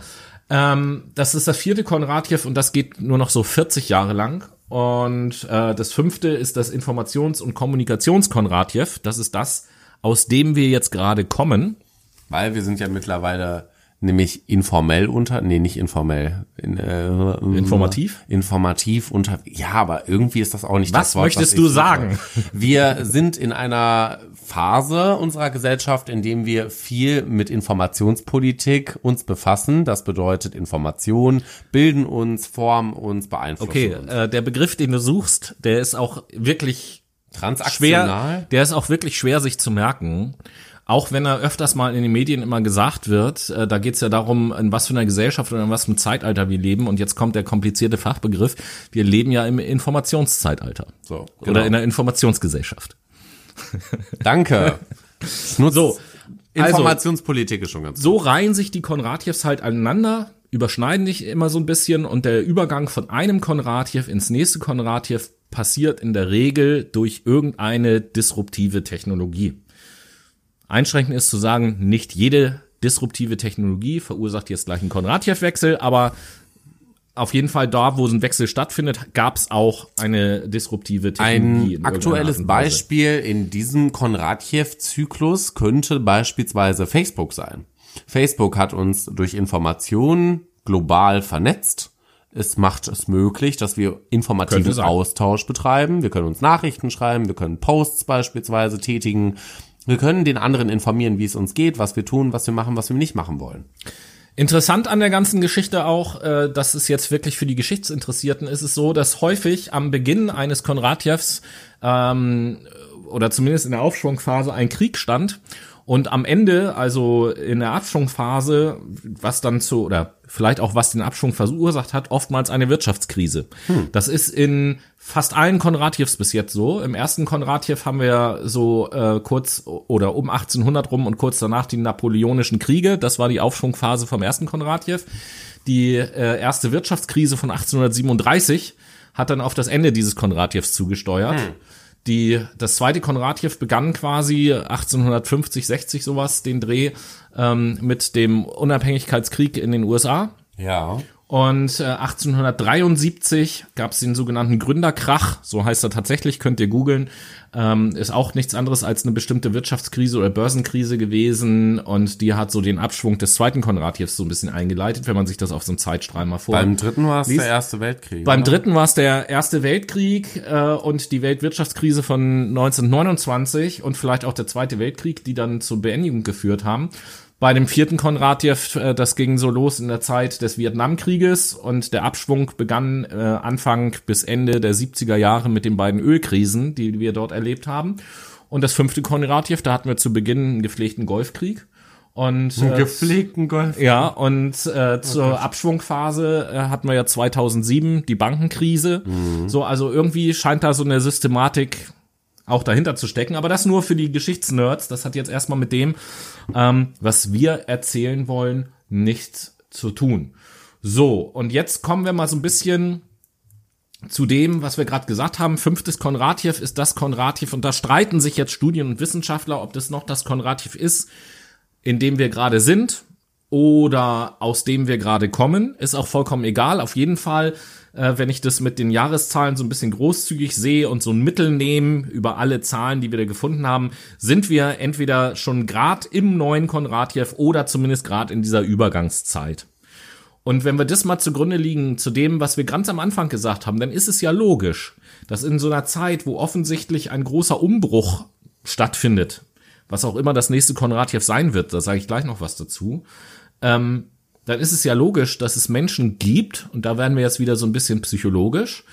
Ähm, das ist das vierte Konradjew und das geht nur noch so 40 Jahre lang. Und äh, das fünfte ist das Informations- und Kommunikationskonradjew. Das ist das, aus dem wir jetzt gerade kommen. Weil wir sind ja mittlerweile nämlich informell unter, nee, nicht informell, in, äh, Informativ? Informativ unter, ja, aber irgendwie ist das auch nicht Was das Wort, möchtest ich du suche. sagen? Wir sind in einer Phase unserer Gesellschaft, in dem wir viel mit Informationspolitik uns befassen. Das bedeutet Information, bilden uns, formen uns, beeinflussen Okay, uns. äh, der Begriff, den du suchst, der ist auch wirklich Transaktional. schwer, der ist auch wirklich schwer sich zu merken. Auch wenn er öfters mal in den Medien immer gesagt wird, äh, da geht es ja darum, in was für einer Gesellschaft oder in was für einem Zeitalter wir leben. Und jetzt kommt der komplizierte Fachbegriff. Wir leben ja im Informationszeitalter. So, Oder genau. in der Informationsgesellschaft. Danke. So, also- Informationspolitik ist schon ganz So reihen sich die Konradjews halt aneinander, überschneiden sich immer so ein bisschen und der Übergang von einem Konradjew ins nächste Konradjew passiert in der Regel durch irgendeine disruptive Technologie. Einschränkend ist zu sagen, nicht jede disruptive Technologie verursacht jetzt gleich einen Konradjew-Wechsel, aber auf jeden Fall da, wo so ein Wechsel stattfindet, gab es auch eine disruptive Technologie. in Ein aktuelles. Beispiel in diesem Konradjew-Zyklus könnte beispielsweise Facebook sein. Facebook hat uns durch Informationen global vernetzt. Es macht es möglich, dass wir informativen. Austausch betreiben. Wir können uns Nachrichten schreiben, wir können Posts beispielsweise tätigen. Wir können den anderen informieren, wie es uns geht, was wir tun, was wir machen, was wir nicht machen wollen. Interessant an der ganzen Geschichte auch, äh, das ist jetzt wirklich für die Geschichtsinteressierten, ist es so, dass häufig am Beginn eines Konradjews ähm, oder zumindest in der Aufschwungphase ein Krieg stand und am Ende, also in der Abschwungphase, was dann zu, oder vielleicht auch was den Abschwung verursacht hat, oftmals eine Wirtschaftskrise. Das ist in fast allen Konradjews bis jetzt so. Im ersten Konradjew haben wir so äh, kurz oder um 1800 rum und kurz danach die napoleonischen Kriege. Das war die Aufschwungphase vom ersten Konradjew. Die äh, erste Wirtschaftskrise von 1837 hat dann auf das Ende dieses Konradjews zugesteuert. Die, das zweite Konradjew begann quasi 1850, 60 sowas, den Dreh, ähm, mit dem Unabhängigkeitskrieg in den USA. Ja. Und äh, 1873 gab es den sogenannten Gründerkrach, so heißt er tatsächlich, könnt ihr googeln. Ähm, ist auch nichts anderes als eine bestimmte Wirtschaftskrise oder Börsenkrise gewesen und die hat so den Abschwung des zweiten Konradjews so ein bisschen eingeleitet, wenn man sich das auf so einem Zeitstrahl mal vor. Beim dritten war es der Erste Weltkrieg. Beim oder? dritten war es der Erste Weltkrieg äh, und die Weltwirtschaftskrise von 1929 und vielleicht auch der Zweite Weltkrieg, die dann zur Beendigung geführt haben. Bei dem vierten Konratjew, äh, das ging so los in der Zeit des Vietnamkrieges und der Abschwung begann äh, Anfang bis Ende der 70er Jahre mit den beiden Ölkrisen, die wir dort erlebt haben. Und das fünfte Konratjew, da hatten wir zu Beginn einen gepflegten Golfkrieg. Und, Einen äh, gepflegten Golf. ja, und äh, zur Abschwungphase äh, hatten wir ja 2007 die Bankenkrise. So, also irgendwie scheint da so eine Systematik auch dahinter zu stecken. Aber das nur für die Geschichtsnerds. Das hat jetzt erstmal mit dem, ähm, was wir erzählen wollen, nichts zu tun. So, und jetzt kommen wir mal so ein bisschen zu dem, was wir gerade gesagt haben. Fünftes Konratjew ist das Konratjew. Und da streiten sich jetzt Studien und Wissenschaftler, ob das noch das Konratjew ist, in dem wir gerade sind oder aus dem wir gerade kommen, ist auch vollkommen egal. Auf jeden Fall, äh, wenn ich das mit den Jahreszahlen so ein bisschen großzügig sehe und so ein Mittel nehme über alle Zahlen, die wir da gefunden haben, sind wir entweder schon grad im neuen Konratjew oder zumindest grad in dieser Übergangszeit. Und wenn wir das mal zugrunde liegen zu dem, was wir ganz am Anfang gesagt haben, dann ist es ja logisch, dass in so einer Zeit, wo offensichtlich ein großer Umbruch stattfindet, was auch immer das nächste Konratjew sein wird, da sage ich gleich noch was dazu, ähm, dann ist es ja logisch, dass es Menschen gibt, und da werden wir jetzt wieder so ein bisschen psychologisch,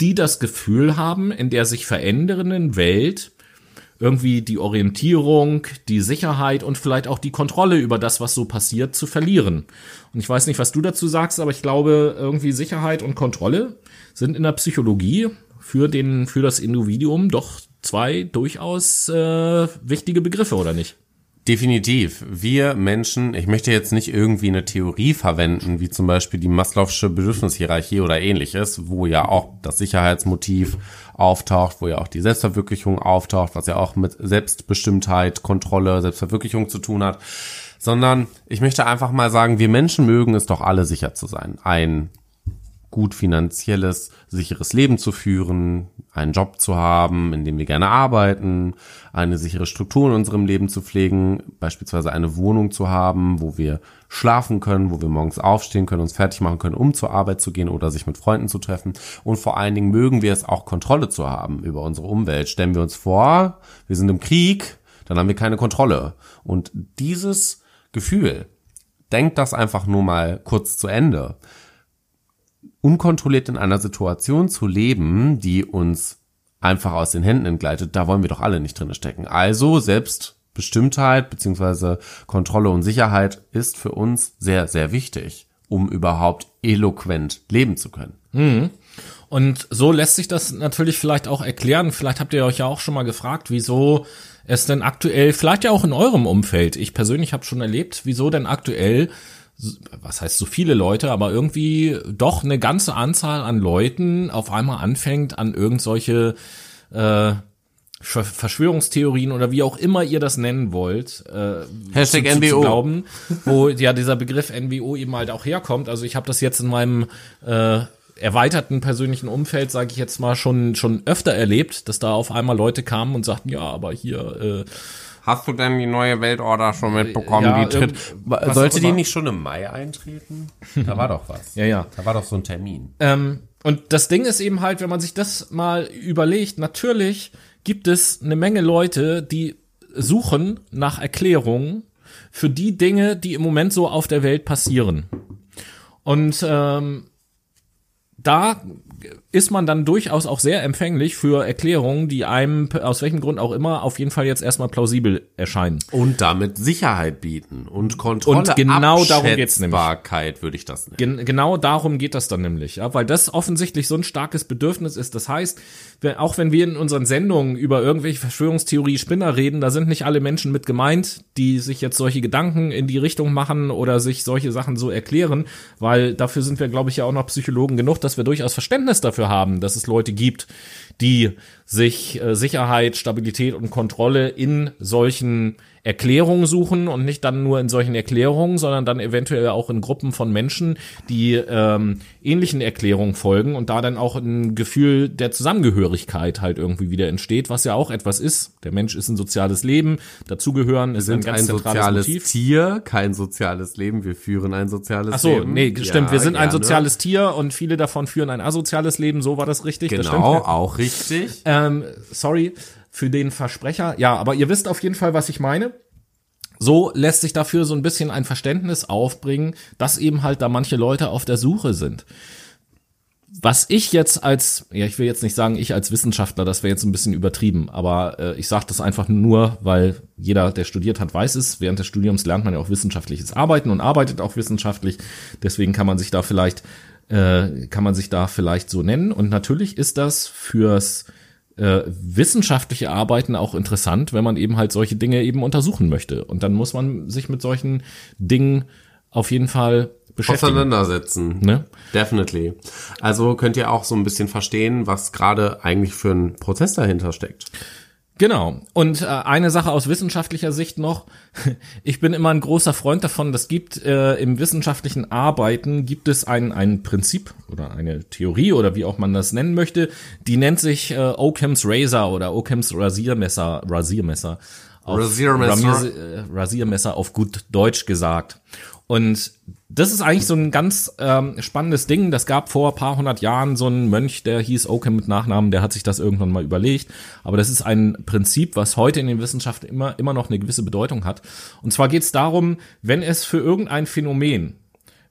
die das Gefühl haben, in der sich verändernden Welt irgendwie die Orientierung, die Sicherheit und vielleicht auch die Kontrolle über das, was so passiert, zu verlieren. Und ich weiß nicht, was du dazu sagst, aber ich glaube, irgendwie Sicherheit und Kontrolle sind in der Psychologie für den, für das Individuum doch zwei durchaus äh, wichtige Begriffe, oder nicht? Definitiv. Wir Menschen, ich möchte jetzt nicht irgendwie eine Theorie verwenden, wie zum Beispiel die Maslow'sche Bedürfnishierarchie oder ähnliches, wo ja auch das Sicherheitsmotiv auftaucht, wo ja auch die Selbstverwirklichung auftaucht, was ja auch mit Selbstbestimmtheit, Kontrolle, Selbstverwirklichung zu tun hat, sondern ich möchte einfach mal sagen, wir Menschen mögen es doch alle sicher zu sein. Ein gut finanzielles, sicheres Leben zu führen, einen Job zu haben, in dem wir gerne arbeiten, eine sichere Struktur in unserem Leben zu pflegen, beispielsweise eine Wohnung zu haben, wo wir schlafen können, wo wir morgens aufstehen können, uns fertig machen können, um zur Arbeit zu gehen oder sich mit Freunden zu treffen. Und vor allen Dingen mögen wir es auch, Kontrolle zu haben über unsere Umwelt. Stellen wir uns vor, wir sind im Krieg, dann haben wir keine Kontrolle. Und dieses Gefühl, denkt das einfach nur mal kurz zu Ende unkontrolliert in einer Situation zu leben, die uns einfach aus den Händen entgleitet, da wollen wir doch alle nicht drin stecken. Also Selbstbestimmtheit beziehungsweise Kontrolle und Sicherheit ist für uns sehr, sehr wichtig, um überhaupt eloquent leben zu können. Und so lässt sich das natürlich vielleicht auch erklären. Vielleicht habt ihr euch ja auch schon mal gefragt, wieso es denn aktuell, vielleicht ja auch in eurem Umfeld, ich persönlich habe schon erlebt, wieso denn aktuell, was heißt so viele Leute, aber irgendwie doch eine ganze Anzahl an Leuten auf einmal anfängt, an irgend solche äh, Ver- Verschwörungstheorien oder wie auch immer ihr das nennen wollt, äh, Hashtag zu, zu, zu NWO. glauben, wo ja dieser Begriff NWO eben halt auch herkommt. Also ich habe das jetzt in meinem äh, erweiterten persönlichen Umfeld, sage ich jetzt mal, schon schon öfter erlebt, dass da auf einmal Leute kamen und sagten, ja, aber hier äh, Hast du denn die neue Weltorder schon mitbekommen? Ja, die tritt, sollte die nicht schon im Mai eintreten? Da war doch was. Ja, ja. Da war doch so ein Termin. Ähm, und das Ding ist eben halt, wenn man sich das mal überlegt, natürlich gibt es eine Menge Leute, die suchen nach Erklärungen für die Dinge, die im Moment so auf der Welt passieren. Und ähm, da ist man dann durchaus auch sehr empfänglich für Erklärungen, die einem aus welchem Grund auch immer auf jeden Fall jetzt erstmal plausibel erscheinen. Und damit Sicherheit bieten und Kontrolle, Und genau darum geht's nämlich. Würde ich das nennen. Gen genau darum geht das dann nämlich, ja, weil das offensichtlich so ein starkes Bedürfnis ist. Das heißt, wenn, auch wenn wir in unseren Sendungen über irgendwelche Verschwörungstheorie-Spinner reden, da sind nicht alle Menschen mit gemeint, die sich jetzt solche Gedanken in die Richtung machen oder sich solche Sachen so erklären, weil dafür sind wir, glaube ich, ja auch noch Psychologen genug, dass wir durchaus Verständnis dafür haben, dass es Leute gibt, die sich äh, Sicherheit, Stabilität und Kontrolle in solchen Erklärungen suchen und nicht dann nur in solchen Erklärungen, sondern dann eventuell auch in Gruppen von Menschen, die ähm, ähnlichen Erklärungen folgen und da dann auch ein Gefühl der Zusammengehörigkeit halt irgendwie wieder entsteht, was ja auch etwas ist. Der Mensch ist ein soziales Leben, dazugehören ist ein sind ganz ein zentrales soziales Motiv. Tier, kein soziales Leben. Wir führen ein soziales Ach so, Leben. nee, stimmt. Wir sind ein gerne. soziales Tier und viele davon führen ein asoziales Leben. So war das richtig. das Genau, stimmt. auch richtig. Ähm, sorry für den Versprecher. Ja, aber ihr wisst auf jeden Fall, was ich meine. so lässt sich dafür so ein bisschen ein Verständnis aufbringen, dass eben halt da manche Leute auf der Suche sind. Was ich jetzt als, ja, ich will jetzt nicht sagen, ich als Wissenschaftler, das wäre jetzt ein bisschen übertrieben, aber äh, ich sage das einfach nur, weil jeder, der studiert hat, weiß es. Während des Studiums lernt man ja auch wissenschaftliches Arbeiten und arbeitet auch wissenschaftlich. Deswegen kann man sich da vielleicht, äh, kann man sich da vielleicht so nennen. Und natürlich ist das fürs äh, wissenschaftliche Arbeiten auch interessant, wenn man eben halt solche Dinge eben untersuchen möchte. Und dann muss man sich mit solchen Dingen auf jeden Fall beschäftigen. Auseinandersetzen. Ne? Definitely. Also könnt ihr auch so ein bisschen verstehen, was gerade eigentlich für ein Prozess dahinter steckt. Genau. Und äh, eine Sache aus wissenschaftlicher Sicht noch. Ich bin immer ein großer Freund davon, das gibt äh, im wissenschaftlichen Arbeiten gibt es ein, ein Prinzip oder eine Theorie oder wie auch man das nennen möchte, die nennt sich äh, Occam's Razor oder Occam's Rasiermesser, Rasiermesser. Rasiermesser. Ramier- äh, Rasiermesser auf gut Deutsch gesagt. Und das ist eigentlich so ein ganz ähm, spannendes Ding. Das gab vor ein paar hundert Jahren so einen Mönch, der hieß Occam mit Nachnamen, der hat sich das irgendwann mal überlegt. Aber das ist ein Prinzip, was heute in den Wissenschaften immer, immer noch eine gewisse Bedeutung hat. Und zwar geht es darum, wenn es für irgendein Phänomen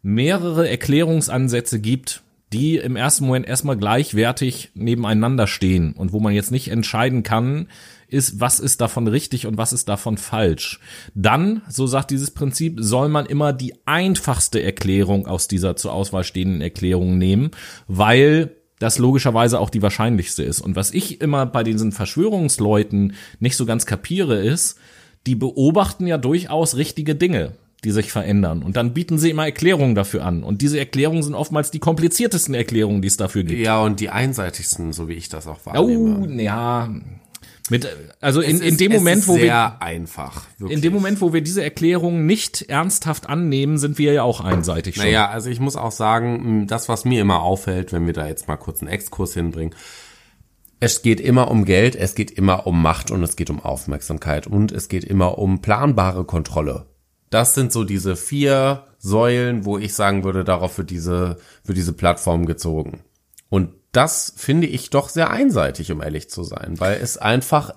mehrere Erklärungsansätze gibt, die im ersten Moment erstmal gleichwertig nebeneinander stehen und wo man jetzt nicht entscheiden kann, ist, was ist davon richtig und was ist davon falsch. Dann, so sagt dieses Prinzip, soll man immer die einfachste Erklärung aus dieser zur Auswahl stehenden Erklärung nehmen, weil das logischerweise auch die wahrscheinlichste ist. Und was ich immer bei diesen Verschwörungsleuten nicht so ganz kapiere, ist, die beobachten ja durchaus richtige Dinge die sich verändern. Und dann bieten sie immer Erklärungen dafür an. Und diese Erklärungen sind oftmals die kompliziertesten Erklärungen, die es dafür gibt. Ja, und die einseitigsten, so wie ich das auch Oh, wahrnehme. ja. Mit, also in, Es in ist- dem Moment, ist wo wir einfach. In dem Moment, wo wir diese Erklärung nicht ernsthaft annehmen, sind wir ja auch einseitig schon. Naja, also ich muss auch sagen, das, was mir immer auffällt, wenn wir da jetzt mal kurz einen Exkurs hinbringen, es geht immer um Geld, es geht immer um Macht und es geht um Aufmerksamkeit und es geht immer um planbare Kontrolle. Das sind so diese vier Säulen, wo ich sagen würde, darauf wird diese, wird diese Plattform gezogen. Und das finde ich doch sehr einseitig, um ehrlich zu sein, weil es einfach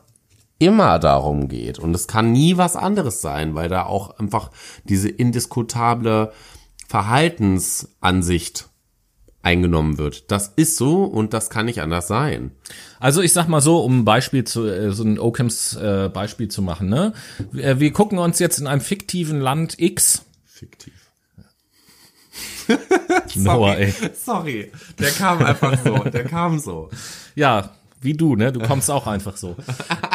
immer darum geht. Und es kann nie was anderes sein, weil da auch einfach diese indiskutable Verhaltensansicht eingenommen wird. Das ist so und das kann nicht anders sein. Also ich sag mal so, um ein Beispiel zu, äh, so ein Occams äh, Beispiel zu machen, ne? Wir, wir gucken uns jetzt in einem fiktiven Land X. Fiktiv. Noah, ey. Sorry, der kam einfach so, der kam so. Ja, wie du, ne? Du kommst auch einfach so.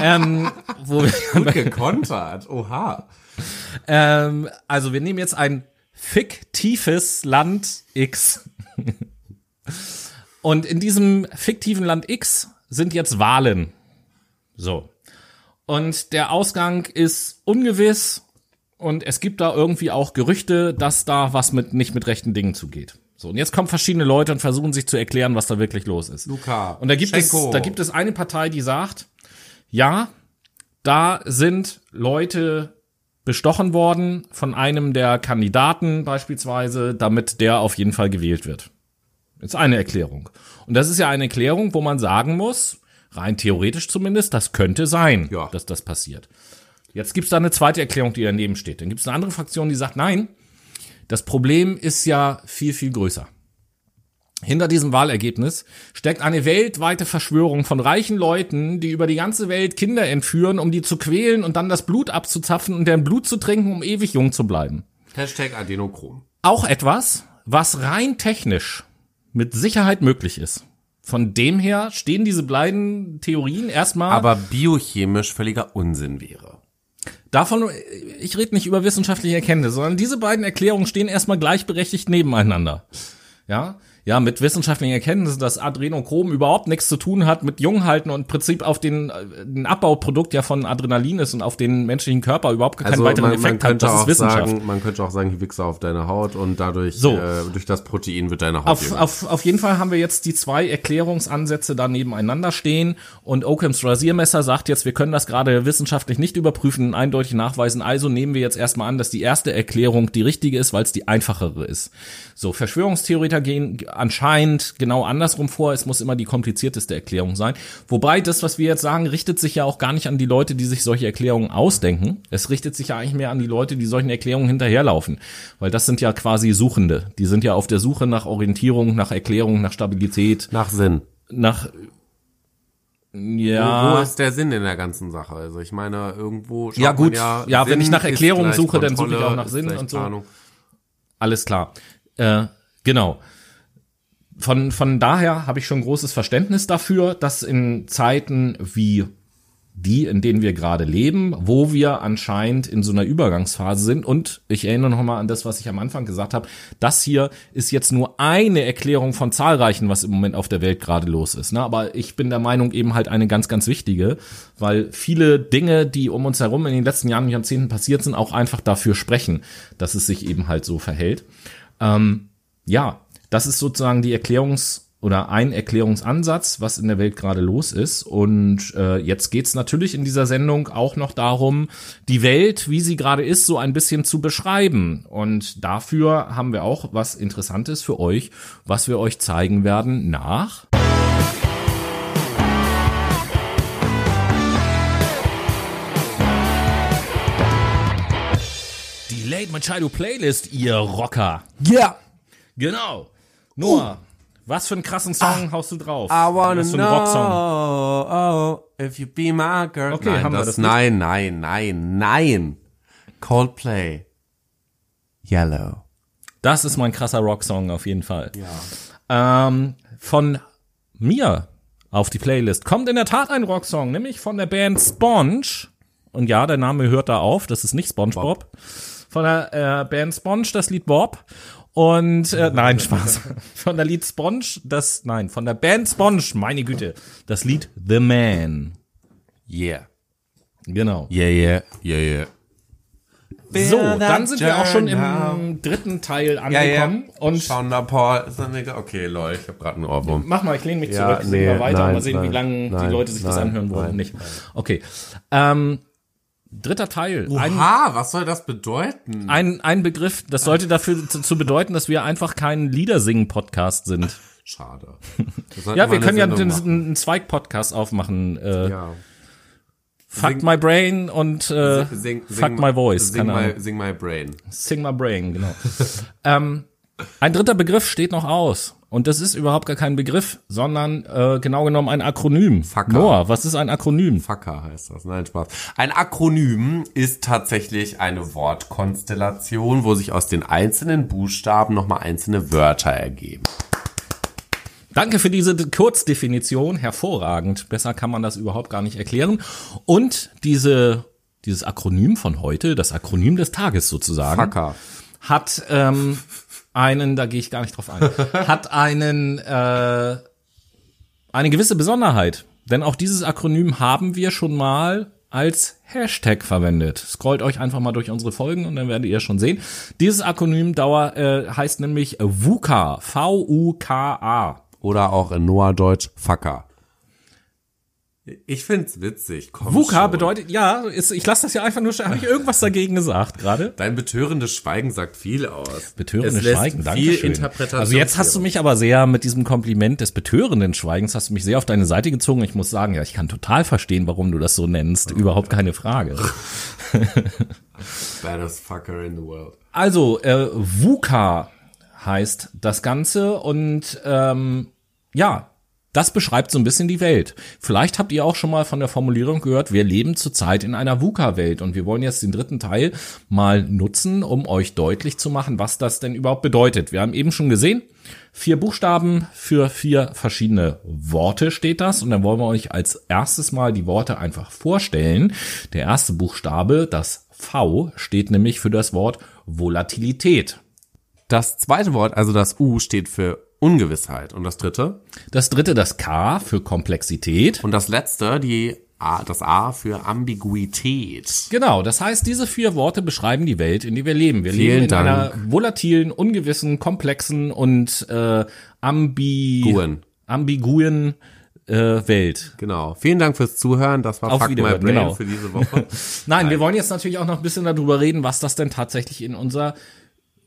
ähm, wo wir, Gekontert, oha. ähm, also wir nehmen jetzt ein fiktives Land X. Und in diesem fiktiven Land X sind jetzt Wahlen. So. Und der Ausgang ist ungewiss und es gibt da irgendwie auch Gerüchte, dass da was mit nicht mit rechten Dingen zugeht. So, und jetzt kommen verschiedene Leute und versuchen sich zu erklären, was da wirklich los ist. Luca, Und da gibt es da gibt es eine Partei, die sagt, ja, da sind Leute bestochen worden von einem der Kandidaten beispielsweise, damit der auf jeden Fall gewählt wird. Ist eine Erklärung. Und das ist ja eine Erklärung, wo man sagen muss, rein theoretisch zumindest, das könnte sein, Ja. dass das passiert. Jetzt gibt's da eine zweite Erklärung, die daneben steht. Dann gibt's eine andere Fraktion, die sagt, nein, das Problem ist ja viel, viel größer. Hinter diesem Wahlergebnis steckt eine weltweite Verschwörung von reichen Leuten, die über die ganze Welt Kinder entführen, um die zu quälen und dann das Blut abzuzapfen und deren Blut zu trinken, um ewig jung zu bleiben. Hashtag Adenochrom. Auch etwas, was rein technisch mit Sicherheit möglich ist. Von dem her stehen diese beiden Theorien erstmal Aber biochemisch völliger Unsinn wäre. Davon, ich rede nicht über wissenschaftliche Erkenntnisse, sondern diese beiden Erklärungen stehen erstmal gleichberechtigt nebeneinander. Ja, ja, mit wissenschaftlichen Erkenntnissen, dass Adrenochrom überhaupt nichts zu tun hat mit Junghalten und im Prinzip auf den äh, ein Abbauprodukt ja von Adrenalin ist und auf den menschlichen Körper überhaupt keinen Also weiteren man, man Effekt hat. könnte Das ist auch Wissenschaft. sagen, man könnte auch sagen, hier Wichser auf deine Haut und dadurch So. äh, durch das Protein wird deine Haut Auf, auf, auf jeden Fall haben wir jetzt die zwei Erklärungsansätze da nebeneinander stehen und Occams Rasiermesser sagt jetzt, wir können das gerade wissenschaftlich nicht überprüfen, eindeutig nachweisen, also nehmen wir jetzt erstmal an, dass die erste Erklärung die richtige ist, weil es die einfachere ist. So, Verschwörungstheoretiker gehen, anscheinend genau andersrum vor. Es muss immer die komplizierteste Erklärung sein. Wobei das, was wir jetzt sagen, richtet sich ja auch gar nicht an die Leute, die sich solche Erklärungen ausdenken. Es richtet sich ja eigentlich mehr an die Leute, die solchen Erklärungen hinterherlaufen. Weil das sind ja quasi Suchende. Die sind ja auf der Suche nach Orientierung, nach Erklärung, nach Stabilität, Nach Sinn. nach Ja. ja. Wo ist der Sinn in der ganzen Sache? Also ich meine, irgendwo schaut Ja, gut. man Ja, wenn Sinn ich nach Erklärungen suche, dann suche ich Kontrolle, auch nach Sinn und so. Planung. Alles klar. Äh, genau. Von, von daher habe ich schon großes Verständnis dafür, dass in Zeiten wie die, in denen wir gerade leben, wo wir anscheinend in so einer Übergangsphase sind. Und ich erinnere noch mal an das, was ich am Anfang gesagt habe. Das hier ist jetzt nur eine Erklärung von zahlreichen, was im Moment auf der Welt gerade los ist. Ne? Aber ich bin der Meinung eben halt eine ganz, ganz wichtige, weil viele Dinge, die um uns herum in den letzten Jahren und Jahrzehnten passiert sind, auch einfach dafür sprechen, dass es sich eben halt so verhält. Ähm, ja, das ist sozusagen die Erklärungs- oder ein Erklärungsansatz, was in der Welt gerade los ist. Und äh, jetzt geht's natürlich in dieser Sendung auch noch darum, die Welt, wie sie gerade ist, so ein bisschen zu beschreiben. Und dafür haben wir auch was Interessantes für euch, was wir euch zeigen werden nach. Die Late Machado Playlist, ihr Rocker. Ja. Genau. Noah, was für einen krassen Song haust du drauf? I wanna was für einen Rocksong? know oh, if you be my girl. Okay, nein, haben wir das, das nicht? nein, nein, nein, nein. Coldplay. Yellow. Das ist mein krasser Rocksong auf jeden Fall. Ja. Ähm, von mir auf die Playlist kommt in der Tat ein Rocksong, nämlich von der Band Sponge. Und ja, der Name hört da auf, das ist nicht SpongeBob. Von der äh, Band Sponge das Lied Bob. Und äh, nein, Spaß. Von der Lied Sponge, das nein, von der Band Sponge, meine Güte, das Lied The Man. Yeah. Genau. Yeah, yeah, yeah, yeah. So, dann sind wir auch schon im dritten Teil angekommen. Und Shonda Paul. Ist das nicht- Okay, Leute, ich habe gerade einen Ohrwurm. Mach mal, ich lehne mich Ja, zurück, nee, weiter, nein, mal sehen, wie nein, lange die Leute sich das anhören wollen nein, und nicht. Okay. Ähm, dritter Teil. Ein, Oha, was soll das bedeuten? ein, ein Begriff, das sollte dafür zu, zu bedeuten, dass wir einfach kein Liedersingen-Podcast sind. Schade. Ja, wir können ja Sendung einen, machen. einen Zweig-Podcast aufmachen. Äh, Ja. Fuck Sing- my brain und äh, Sing, Fuck my voice. Sing my, sing my brain. Sing my brain, genau. ähm, ein dritter Begriff steht noch aus. Und das ist überhaupt gar kein Begriff, sondern äh, genau genommen ein Akronym. Fucker. Noah, was ist ein Akronym? Fucker heißt das. Nein, Spaß. Ein Akronym ist tatsächlich eine Wortkonstellation, wo sich aus den einzelnen Buchstaben nochmal einzelne Wörter ergeben. Danke für diese Kurzdefinition, hervorragend. Besser kann man das überhaupt gar nicht erklären. Und diese, dieses Akronym von heute, das Akronym des Tages sozusagen, Fucker. hat ähm, einen, da gehe ich gar nicht drauf ein, hat einen äh, eine gewisse Besonderheit. Denn auch dieses Akronym haben wir schon mal als Hashtag verwendet. Scrollt euch einfach mal durch unsere Folgen und dann werdet ihr schon sehen. Dieses Akronym Dauer äh, heißt nämlich VUCA, V-U-K-A. Oder auch in Noah Deutsch Fucker. Ich find's witzig. Komm VUCA schon. bedeutet, ja, ist, ich lasse das ja einfach nur, habe ich irgendwas dagegen gesagt gerade? Dein betörendes Schweigen sagt viel aus. Betörende Es lässt Schweigen, danke viel. Interpretation. Also jetzt hast du mich aber sehr mit diesem Kompliment des betörenden Schweigens hast du mich sehr auf deine Seite gezogen. Ich muss sagen, ja, ich kann total verstehen, warum du das so nennst. Überhaupt keine Frage. Baddest fucker in the world. Also, äh, VUCA heißt das Ganze und ähm, ja, das beschreibt so ein bisschen die Welt. Vielleicht habt ihr auch schon mal von der Formulierung gehört, wir leben zurzeit in einer VUCA-Welt und wir wollen jetzt den dritten Teil mal nutzen, um euch deutlich zu machen, was das denn überhaupt bedeutet. Wir haben eben schon gesehen, vier Buchstaben für vier verschiedene Worte steht das und dann wollen wir euch als erstes mal die Worte einfach vorstellen. Der erste Buchstabe, das V, steht nämlich für das Wort Volatilität. Das zweite Wort, also das U, steht für Ungewissheit. Und das dritte? Das dritte, das K für Komplexität. Und das letzte, die A, das A für Ambiguität. Genau, das heißt, diese vier Worte beschreiben die Welt, in der wir leben. Wir Vielen leben in Dank. einer volatilen, ungewissen, komplexen und äh, ambi Guen. ambiguen äh, Welt. Genau. Vielen Dank fürs Zuhören. Das war Auf Fuck My Brain genau. für diese Woche. Nein, wir wollen jetzt natürlich auch noch ein bisschen darüber reden, was das denn tatsächlich in unserer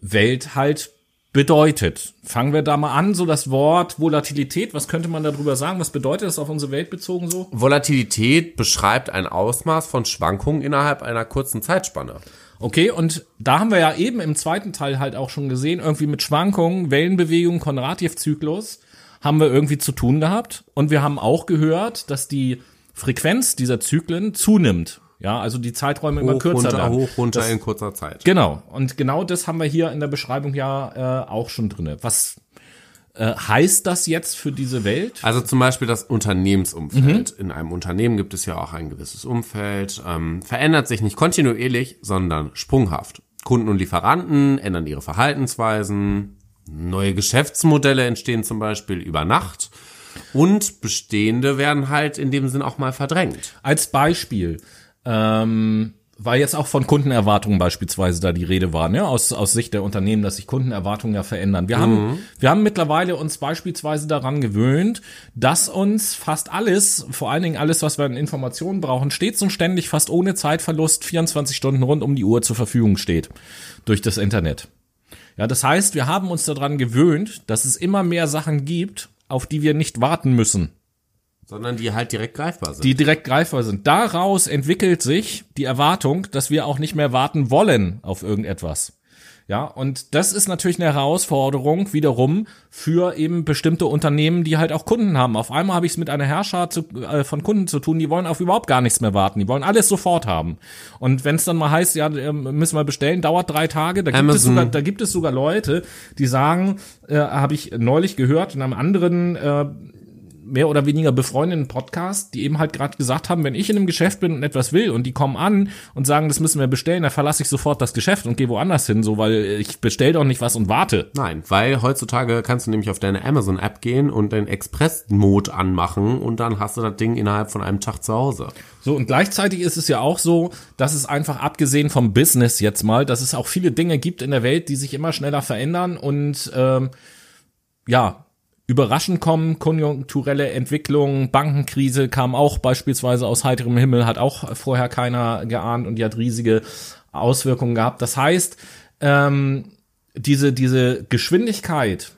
Welt halt bedeutet. Fangen wir da mal an, so das Wort Volatilität, was könnte man darüber sagen? Was bedeutet das auf unsere Welt bezogen so? Volatilität beschreibt ein Ausmaß von Schwankungen innerhalb einer kurzen Zeitspanne. Okay, und da haben wir ja eben im zweiten Teil halt auch schon gesehen, irgendwie mit Schwankungen, Wellenbewegungen, Konradjew-Zyklus haben wir irgendwie zu tun gehabt. Und wir haben auch gehört, dass die Frequenz dieser Zyklen zunimmt. Ja, also die Zeiträume immer Hoch, kürzer runter, hoch, runter Das- in kurzer Zeit. Genau. Und genau das haben wir hier in der Beschreibung ja äh, auch schon drinne. Was äh, heißt das jetzt für diese Welt? Also zum Beispiel das Unternehmensumfeld. In einem Unternehmen gibt es ja auch ein gewisses Umfeld, ähm, verändert sich nicht kontinuierlich, sondern sprunghaft. Kunden und Lieferanten ändern ihre Verhaltensweisen, neue Geschäftsmodelle entstehen zum Beispiel über Nacht und bestehende werden halt in dem Sinn auch mal verdrängt. Als Beispiel, ähm, weil jetzt auch von Kundenerwartungen beispielsweise da die Rede war, ne, aus, aus Sicht der Unternehmen, dass sich Kundenerwartungen ja verändern. Wir haben, wir haben mittlerweile uns beispielsweise daran gewöhnt, dass uns fast alles, vor allen Dingen alles, was wir an Informationen brauchen, stets und ständig fast ohne Zeitverlust 24 Stunden rund um die Uhr zur Verfügung steht. Durch das Internet. Ja, das heißt, wir haben uns daran gewöhnt, dass es immer mehr Sachen gibt, auf die wir nicht warten müssen Sondern die halt direkt greifbar sind. die direkt greifbar sind. Daraus entwickelt sich die Erwartung, dass wir auch nicht mehr warten wollen auf irgendetwas. Ja, und das ist natürlich eine Herausforderung wiederum für eben bestimmte Unternehmen, die halt auch Kunden haben. Auf einmal habe ich es mit einer Herrscher zu, äh, von Kunden zu tun, die wollen auf überhaupt gar nichts mehr warten. Die wollen alles sofort haben. Und wenn es dann mal heißt, ja, äh, müssen wir bestellen, dauert drei Tage, da gibt es sogar, da gibt es sogar Leute, die sagen, äh, habe ich neulich gehört in einem anderen äh, mehr oder weniger befreundeten Podcast, die eben halt gerade gesagt haben, wenn ich in einem Geschäft bin und etwas will und die kommen an und sagen, das müssen wir bestellen, dann verlasse ich sofort das Geschäft und gehe woanders hin, so weil ich bestell doch nicht was und warte. Nein, weil heutzutage kannst du nämlich auf deine Amazon-App gehen und den Express-Mode anmachen und dann hast du das Ding innerhalb von einem Tag zu Hause. So, und gleichzeitig ist es ja auch so, dass es einfach abgesehen vom Business jetzt mal, dass es auch viele Dinge gibt in der Welt, die sich immer schneller verändern und ähm, ja, überraschend kommen, konjunkturelle Entwicklung, Bankenkrise kam auch beispielsweise aus heiterem Himmel, hat auch vorher keiner geahnt und die hat riesige Auswirkungen gehabt. Das heißt, ähm, diese, diese Geschwindigkeit,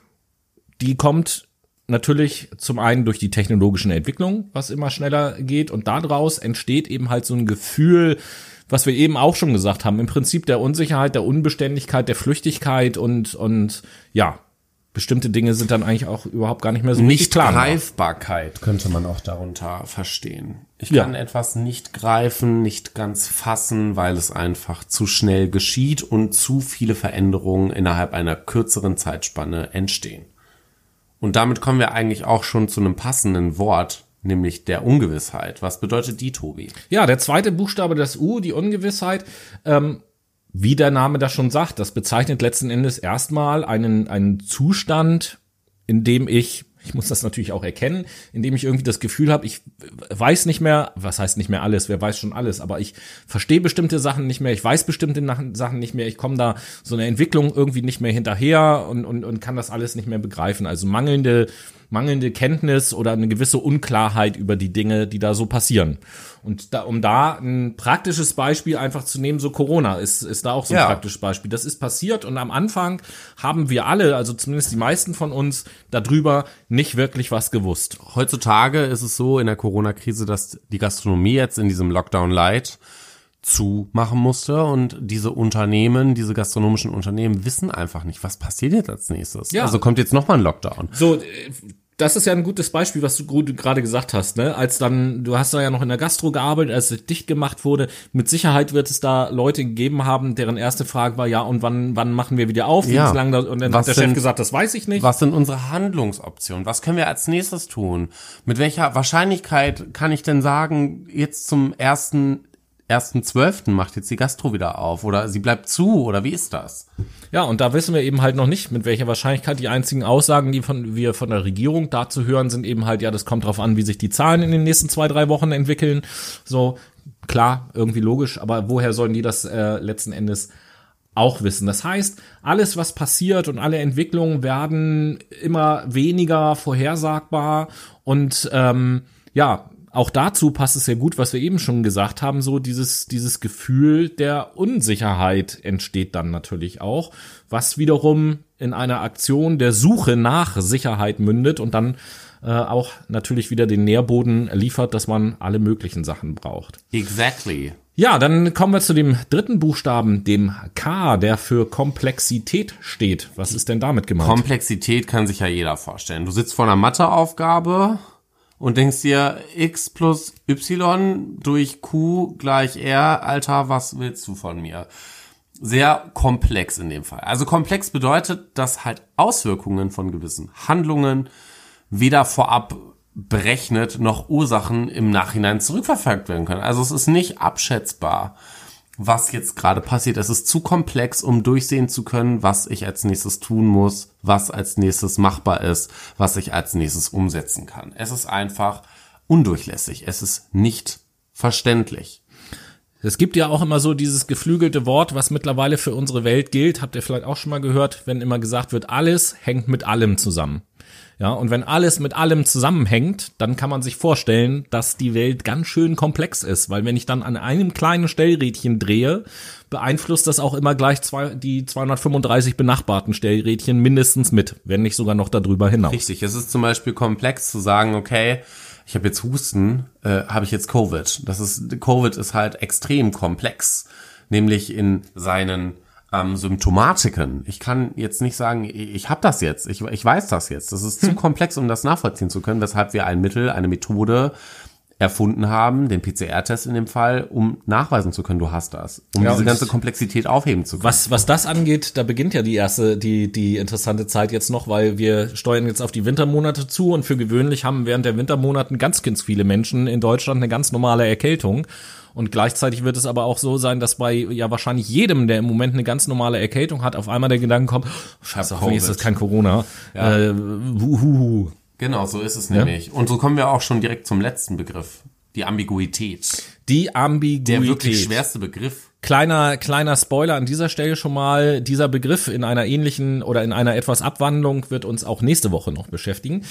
die kommt natürlich zum einen durch die technologischen Entwicklungen, was immer schneller geht und daraus entsteht eben halt so ein Gefühl, was wir eben auch schon gesagt haben, im Prinzip der Unsicherheit, der Unbeständigkeit, der Flüchtigkeit und, und ja, bestimmte Dinge sind dann eigentlich auch überhaupt gar nicht mehr so Nicht klar. Greifbarkeit könnte man auch darunter verstehen. Ich Ja. kann etwas nicht greifen, nicht ganz fassen, weil es einfach zu schnell geschieht und zu viele Veränderungen innerhalb einer kürzeren Zeitspanne entstehen. Und damit kommen wir eigentlich auch schon zu einem passenden Wort, nämlich der Ungewissheit. Was bedeutet die, Tobi? Ja, der zweite Buchstabe, das U, die Ungewissheit, ähm, wie der Name das schon sagt, das bezeichnet letzten Endes erstmal einen, einen Zustand, in dem ich, ich muss das natürlich auch erkennen, in dem ich irgendwie das Gefühl habe, ich weiß nicht mehr, was heißt nicht mehr alles, wer weiß schon alles, aber ich verstehe bestimmte Sachen nicht mehr, ich weiß bestimmte Sachen nicht mehr, ich komme da so eine Entwicklung irgendwie nicht mehr hinterher und, und, und kann das alles nicht mehr begreifen. Also mangelnde mangelnde Kenntnis oder eine gewisse Unklarheit über die Dinge, die da so passieren. Und da, um da ein praktisches Beispiel einfach zu nehmen, so Corona ist, ist da auch so ein Ja. praktisches Beispiel. Das ist passiert und am Anfang haben wir alle, also zumindest die meisten von uns, darüber nicht wirklich was gewusst. Heutzutage ist es so in der Corona-Krise, dass die Gastronomie jetzt in diesem Lockdown Light zumachen musste und diese Unternehmen, diese gastronomischen Unternehmen wissen einfach nicht, was passiert jetzt als nächstes. Ja. Also kommt jetzt nochmal ein Lockdown. So, äh, das ist ja ein gutes Beispiel, was du gerade gesagt hast, ne? Als dann, du hast da ja noch in der Gastro gearbeitet, als es dicht gemacht wurde. Mit Sicherheit wird es da Leute gegeben haben, deren erste Frage war, ja, und wann, wann machen wir wieder auf? Ja. lange da, und dann Was hat der Chef sind- gesagt, das weiß ich nicht. Was sind unsere Handlungsoptionen? Was können wir als nächstes tun? Mit welcher Wahrscheinlichkeit kann ich denn sagen, jetzt zum ersten ersten zwölften macht jetzt die Gastro wieder auf oder sie bleibt zu oder wie ist das? Ja, und da wissen wir eben halt noch nicht, mit welcher Wahrscheinlichkeit die einzigen Aussagen, die von, wir von der Regierung dazu hören, sind eben halt, ja, das kommt drauf an, wie sich die Zahlen in den nächsten zwei, drei Wochen entwickeln. So, klar, irgendwie logisch, aber woher sollen die das äh, letzten Endes auch wissen? Das heißt, alles, was passiert und alle Entwicklungen werden immer weniger vorhersagbar und ähm, ja, auch dazu passt es sehr gut, was wir eben schon gesagt haben, so dieses, dieses Gefühl der Unsicherheit entsteht dann natürlich auch, was wiederum in einer Aktion der Suche nach Sicherheit mündet und dann äh, auch natürlich wieder den Nährboden liefert, dass man alle möglichen Sachen braucht. Exactly. Ja, dann kommen wir zu dem dritten Buchstaben, dem K, der für Komplexität steht. Was ist denn damit gemeint? Komplexität kann sich ja jeder vorstellen. Du sitzt vor einer Matheaufgabe und denkst dir, x plus y durch q gleich r, Alter, was willst du von mir? Sehr komplex in dem Fall. Also komplex bedeutet, dass halt Auswirkungen von gewissen Handlungen weder vorab berechnet noch Ursachen im Nachhinein zurückverfolgt werden können. Also es ist nicht abschätzbar, was jetzt gerade passiert. Es ist zu komplex, um durchsehen zu können, was ich als nächstes tun muss, was als nächstes machbar ist, was ich als nächstes umsetzen kann. Es ist einfach undurchlässig. Es ist nicht verständlich. Es gibt ja auch immer so dieses geflügelte Wort, was mittlerweile für unsere Welt gilt. Habt ihr vielleicht auch schon mal gehört, wenn immer gesagt wird, alles hängt mit allem zusammen. Ja, und wenn alles mit allem zusammenhängt, dann kann man sich vorstellen, dass die Welt ganz schön komplex ist, weil wenn ich dann an einem kleinen Stellrädchen drehe, beeinflusst das auch immer gleich zwei, die 235 benachbarten Stellrädchen mindestens mit, wenn nicht sogar noch darüber hinaus. Richtig, es ist zum Beispiel komplex zu sagen, okay, ich habe jetzt Husten, äh, habe ich jetzt Covid. Das ist Covid ist halt extrem komplex, nämlich in seinen ähm, Symptomatiken. Ich kann jetzt nicht sagen, ich habe das jetzt, ich, ich weiß das jetzt. Das ist zu hm. komplex, um das nachvollziehen zu können, weshalb wir ein Mittel, eine Methode erfunden haben, den PCR-Test in dem Fall, um nachweisen zu können, du hast das, um ja, diese ganze Komplexität aufheben zu können. Was, was das angeht, da beginnt ja die erste, die, die interessante Zeit jetzt noch, weil wir steuern jetzt auf die Wintermonate zu und für gewöhnlich haben während der Wintermonaten ganz, ganz viele Menschen in Deutschland eine ganz normale Erkältung. Und gleichzeitig wird es aber auch so sein, dass bei ja wahrscheinlich jedem, der im Moment eine ganz normale Erkältung hat, auf einmal der Gedanke kommt, oh, scheiße, hoffentlich ist das kein Corona. Ja. Äh, wuhu. Genau, so ist es nämlich. Ja? Und so kommen wir auch schon direkt zum letzten Begriff. Die Ambiguität. Die Ambiguität. Der wirklich schwerste Begriff. Kleiner, kleiner Spoiler an dieser Stelle schon mal. Dieser Begriff in einer ähnlichen oder in einer etwas Abwandlung wird uns auch nächste Woche noch beschäftigen.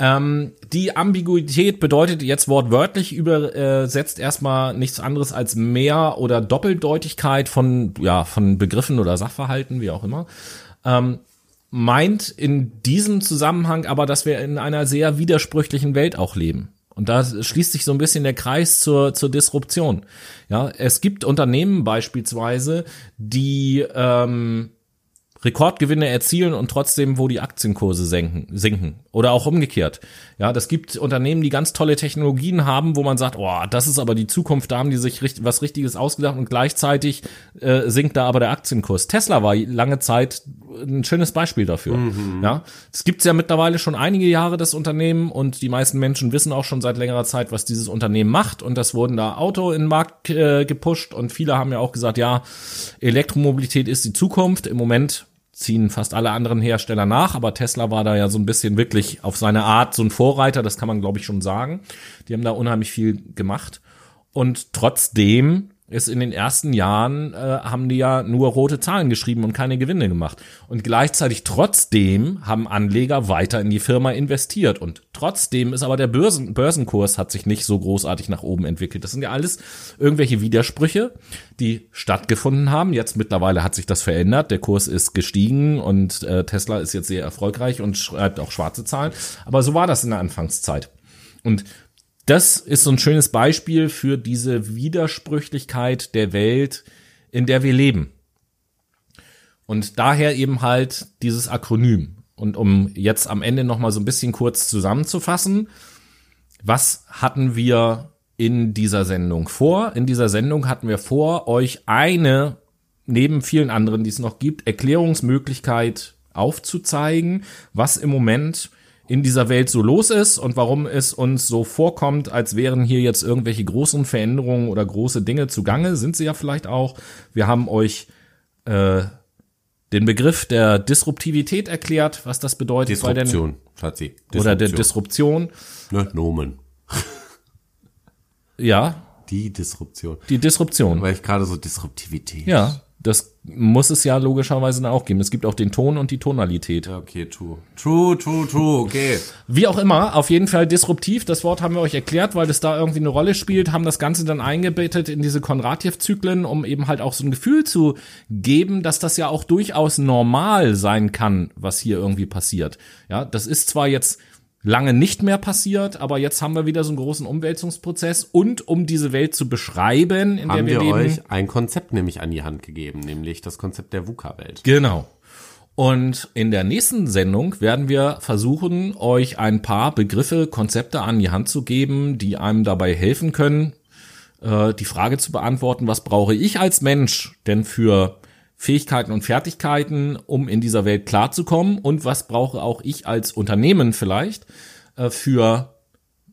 Ähm, die Ambiguität bedeutet jetzt wortwörtlich übersetzt erstmal nichts anderes als mehr oder Doppeldeutigkeit von, ja, von Begriffen oder Sachverhalten, wie auch immer. Ähm, meint in diesem Zusammenhang aber, dass wir in einer sehr widersprüchlichen Welt auch leben. Und da schließt sich so ein bisschen der Kreis zur, zur Disruption. Ja, es gibt Unternehmen beispielsweise, die ähm, Rekordgewinne erzielen und trotzdem, wo die Aktienkurse senken, sinken. Oder auch umgekehrt. Ja, das gibt Unternehmen, die ganz tolle Technologien haben, wo man sagt, oh, das ist aber die Zukunft, da haben die sich richtig, was Richtiges ausgedacht und gleichzeitig äh, sinkt da aber der Aktienkurs. Tesla war lange Zeit ein schönes Beispiel dafür. Mhm. Ja, es gibt ja mittlerweile schon einige Jahre das Unternehmen und die meisten Menschen wissen auch schon seit längerer Zeit, was dieses Unternehmen macht und das wurden da Auto in den Markt äh, gepusht und viele haben ja auch gesagt, ja, Elektromobilität ist die Zukunft. Im Moment ziehen fast alle anderen Hersteller nach, aber Tesla war da ja so ein bisschen wirklich auf seine Art so ein Vorreiter, das kann man glaube ich schon sagen. Die haben da unheimlich viel gemacht und trotzdem ist in den ersten Jahren, äh, haben die ja nur rote Zahlen geschrieben und keine Gewinne gemacht. Und gleichzeitig trotzdem haben Anleger weiter in die Firma investiert. Und trotzdem ist aber der Börsen, Börsenkurs hat sich nicht so großartig nach oben entwickelt. Das sind ja alles irgendwelche Widersprüche, die stattgefunden haben. Jetzt mittlerweile hat sich das verändert. Der Kurs ist gestiegen und äh, Tesla ist jetzt sehr erfolgreich und schreibt auch schwarze Zahlen. Aber so war das in der Anfangszeit. Und das ist so ein schönes Beispiel für diese Widersprüchlichkeit der Welt, in der wir leben. Und daher eben halt dieses Akronym. Und um jetzt am Ende nochmal so ein bisschen kurz zusammenzufassen, was hatten wir in dieser Sendung vor? In dieser Sendung hatten wir vor, euch eine, neben vielen anderen, die es noch gibt, Erklärungsmöglichkeit aufzuzeigen, was im Moment in dieser Welt so los ist und warum es uns so vorkommt, als wären hier jetzt irgendwelche großen Veränderungen oder große Dinge zugange, sind sie ja vielleicht auch. Wir haben euch äh, den Begriff der Disruptivität erklärt, was das bedeutet. Disruption, hat sie. Oder der Disruption. Ne, Nomen. ja. Die Disruption. Die Disruption. Weil ich gerade so Disruptivität. Ja, das muss es ja logischerweise dann auch geben. Es gibt auch den Ton und die Tonalität. Okay, true. True, true, true, okay. Wie auch immer, auf jeden Fall disruptiv. Das Wort haben wir euch erklärt, weil das da irgendwie eine Rolle spielt, haben das Ganze dann eingebettet in diese Konradjew-Zyklen, um eben halt auch so ein Gefühl zu geben, dass das ja auch durchaus normal sein kann, was hier irgendwie passiert. Ja, das ist zwar jetzt lange nicht mehr passiert, aber jetzt haben wir wieder so einen großen Umwälzungsprozess und um diese Welt zu beschreiben, in Haben der wir, wir leben. euch ein Konzept nämlich an die Hand gegeben, nämlich das Konzept der VUCA-Welt. Genau. Und in der nächsten Sendung werden wir versuchen, euch ein paar Begriffe, Konzepte an die Hand zu geben, die einem dabei helfen können, äh, die Frage zu beantworten, was brauche ich als Mensch denn für Fähigkeiten und Fertigkeiten, um in dieser Welt klarzukommen und was brauche auch ich als Unternehmen vielleicht äh, für,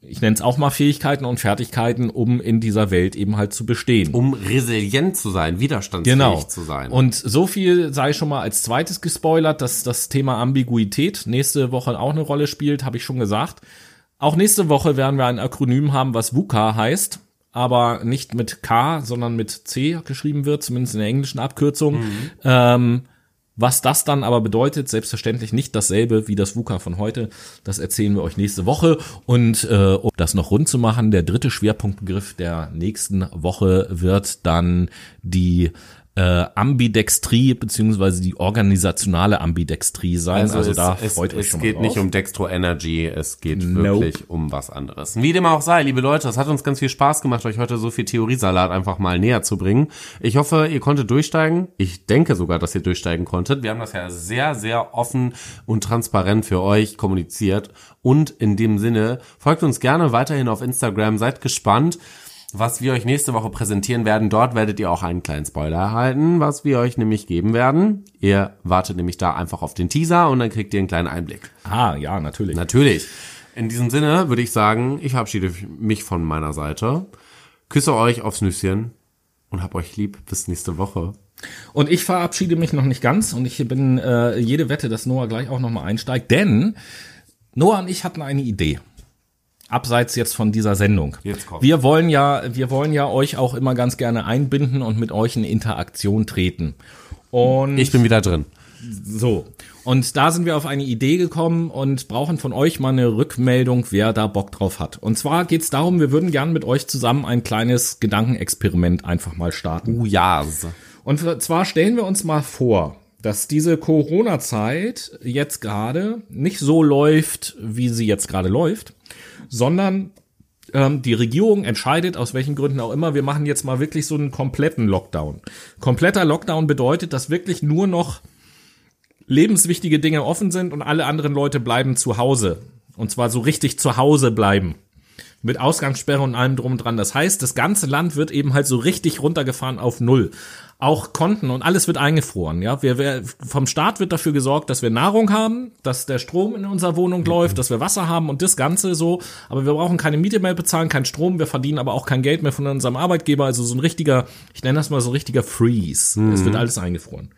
ich nenne es auch mal Fähigkeiten und Fertigkeiten, um in dieser Welt eben halt zu bestehen. Um resilient zu sein, widerstandsfähig Genau. zu sein. Und so viel sei schon mal als zweites gespoilert, dass das Thema Ambiguität nächste Woche auch eine Rolle spielt, habe ich schon gesagt. Auch nächste Woche werden wir ein Akronym haben, was VUCA heißt, aber nicht mit K, sondern mit C geschrieben wird, zumindest in der englischen Abkürzung. Ähm, was das dann aber bedeutet, selbstverständlich nicht dasselbe wie das VUCA von heute. Das erzählen wir euch nächste Woche. Und äh, um das noch rund zu machen, der dritte Schwerpunktbegriff der nächsten Woche wird dann die äh, Ambidextrie beziehungsweise die organisationale Ambidextrie sein. Also, es, da es, freut euch es schon geht mal nicht um Dextro Energy, es geht Nope. wirklich um was anderes. Wie dem auch sei, liebe Leute, es hat uns ganz viel Spaß gemacht, euch heute so viel Theoriesalat einfach mal näher zu bringen. Ich hoffe, ihr konntet durchsteigen. Ich denke sogar, dass ihr durchsteigen konntet. Wir haben das ja sehr, sehr offen und transparent für euch kommuniziert. Und in dem Sinne, folgt uns gerne weiterhin auf Instagram, seid gespannt was wir euch nächste Woche präsentieren werden. Dort werdet ihr auch einen kleinen Spoiler erhalten, was wir euch nämlich geben werden. Ihr wartet nämlich da einfach auf den Teaser und dann kriegt ihr einen kleinen Einblick. Ah, ja, natürlich. Natürlich. In diesem Sinne würde ich sagen, ich verabschiede mich von meiner Seite, küsse euch aufs Nüsschen und hab euch lieb. Bis nächste Woche. Und ich verabschiede mich noch nicht ganz und ich bin äh, jede Wette, dass Noah gleich auch nochmal einsteigt, denn Noah und ich hatten eine Idee. Abseits jetzt von dieser Sendung. Jetzt kommt's. Wir wollen ja, wir wollen ja euch auch immer ganz gerne einbinden und mit euch in Interaktion treten. Und Ich bin wieder drin. so. Und da sind wir auf eine Idee gekommen und brauchen von euch mal eine Rückmeldung, wer da Bock drauf hat. Und zwar geht's darum, wir würden gern mit euch zusammen ein kleines Gedankenexperiment einfach mal starten. Uh, ja. Und zwar stellen wir uns mal vor, dass diese Corona-Zeit jetzt gerade nicht so läuft, wie sie jetzt gerade läuft, sondern ähm, die Regierung entscheidet, aus welchen Gründen auch immer, wir machen jetzt mal wirklich so einen kompletten Lockdown. Kompletter Lockdown bedeutet, dass wirklich nur noch lebenswichtige Dinge offen sind und alle anderen Leute bleiben zu Hause. Und zwar so richtig zu Hause bleiben. Mit Ausgangssperre und allem drum und dran. Das heißt, das ganze Land wird eben halt so richtig runtergefahren auf Null. Auch Konten und alles wird eingefroren. Ja, wir, wir, vom Staat wird dafür gesorgt, dass wir Nahrung haben, dass der Strom in unserer Wohnung läuft, dass wir Wasser haben und das Ganze so. Aber wir brauchen keine Miete mehr bezahlen, keinen Strom. Wir verdienen aber auch kein Geld mehr von unserem Arbeitgeber. Also so ein richtiger, ich nenne das mal so ein richtiger Freeze. Es wird alles eingefroren.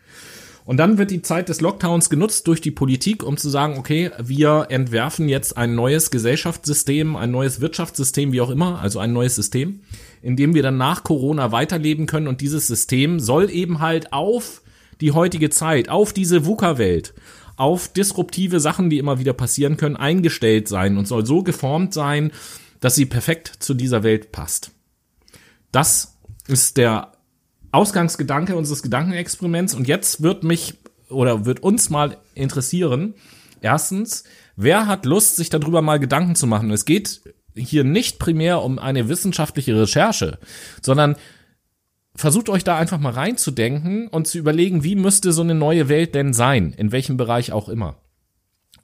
Und dann wird die Zeit des Lockdowns genutzt durch die Politik, um zu sagen, okay, wir entwerfen jetzt ein neues Gesellschaftssystem, ein neues Wirtschaftssystem, wie auch immer, also ein neues System, in dem wir dann nach Corona weiterleben können. Und dieses System soll eben halt auf die heutige Zeit, auf diese VUCA-Welt, auf disruptive Sachen, die immer wieder passieren können, eingestellt sein und soll so geformt sein, dass sie perfekt zu dieser Welt passt. Das ist der Ausgangsgedanke unseres Gedankenexperiments. Und jetzt wird mich oder wird uns mal interessieren, erstens, wer hat Lust, sich darüber mal Gedanken zu machen? Es geht hier nicht primär um eine wissenschaftliche Recherche, sondern versucht euch da einfach mal reinzudenken und zu überlegen, wie müsste so eine neue Welt denn sein, in welchem Bereich auch immer.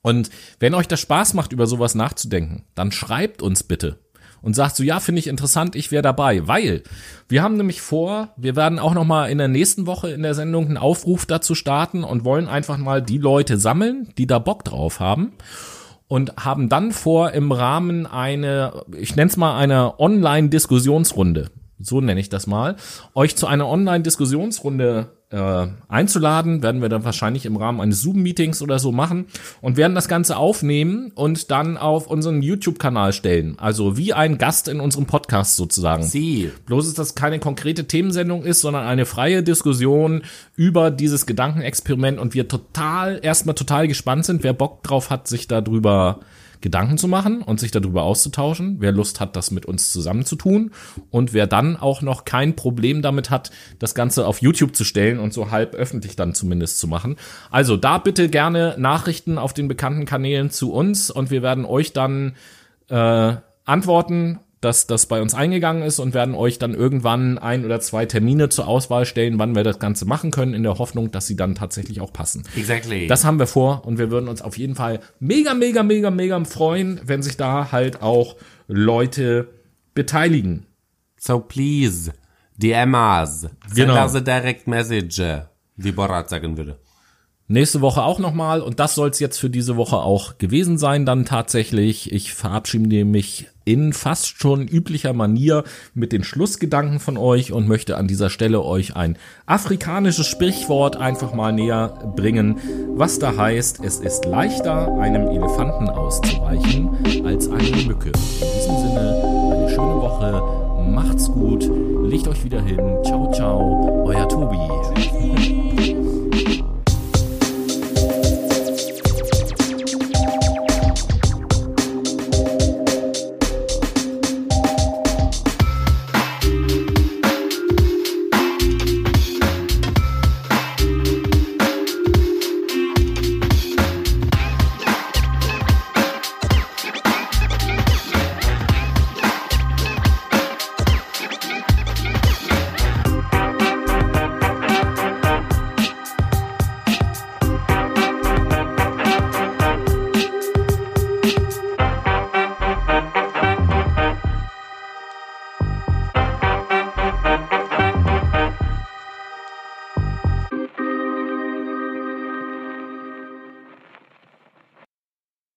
Und wenn euch das Spaß macht, über sowas nachzudenken, dann schreibt uns bitte und sagt so, ja, finde ich interessant, ich wäre dabei, weil wir haben nämlich vor, wir werden auch noch mal in der nächsten Woche in der Sendung einen Aufruf dazu starten und wollen einfach mal die Leute sammeln, die da Bock drauf haben und haben dann vor, im Rahmen eine, ich nenne es mal eine Online-Diskussionsrunde so nenne ich das mal, euch zu einer Online-Diskussionsrunde äh, einzuladen, werden wir dann wahrscheinlich im Rahmen eines Zoom-Meetings oder so machen und werden das Ganze aufnehmen und dann auf unseren YouTube-Kanal stellen. Also wie ein Gast in unserem Podcast sozusagen. Sie. Bloß ist das keine konkrete Themensendung ist, sondern eine freie Diskussion über dieses Gedankenexperiment und wir total, erstmal total gespannt sind, wer Bock drauf hat, sich darüber Gedanken zu machen und sich darüber auszutauschen, wer Lust hat, das mit uns zusammen zu tun und wer dann auch noch kein Problem damit hat, das Ganze auf YouTube zu stellen und so halb öffentlich dann zumindest zu machen. Also da bitte gerne Nachrichten auf den bekannten Kanälen zu uns und wir werden euch dann äh, antworten dass das bei uns eingegangen ist und werden euch dann irgendwann ein oder zwei Termine zur Auswahl stellen, wann wir das Ganze machen können, in der Hoffnung, dass sie dann tatsächlich auch passen. Exactly. Das haben wir vor und wir würden uns auf jeden Fall mega, mega, mega, mega freuen, wenn sich da halt auch Leute beteiligen. So please, DM us. Send Genau. us a direct message, wie Borat sagen würde. Nächste Woche auch nochmal und das soll es jetzt für diese Woche auch gewesen sein dann tatsächlich. Ich verabschiede mich in fast schon üblicher Manier mit den Schlussgedanken von euch und möchte an dieser Stelle euch ein afrikanisches Sprichwort einfach mal näher bringen, was da heißt, es ist leichter einem Elefanten auszuweichen als einer Mücke. In diesem Sinne eine schöne Woche, macht's gut, legt euch wieder hin, ciao ciao, euer Tobi.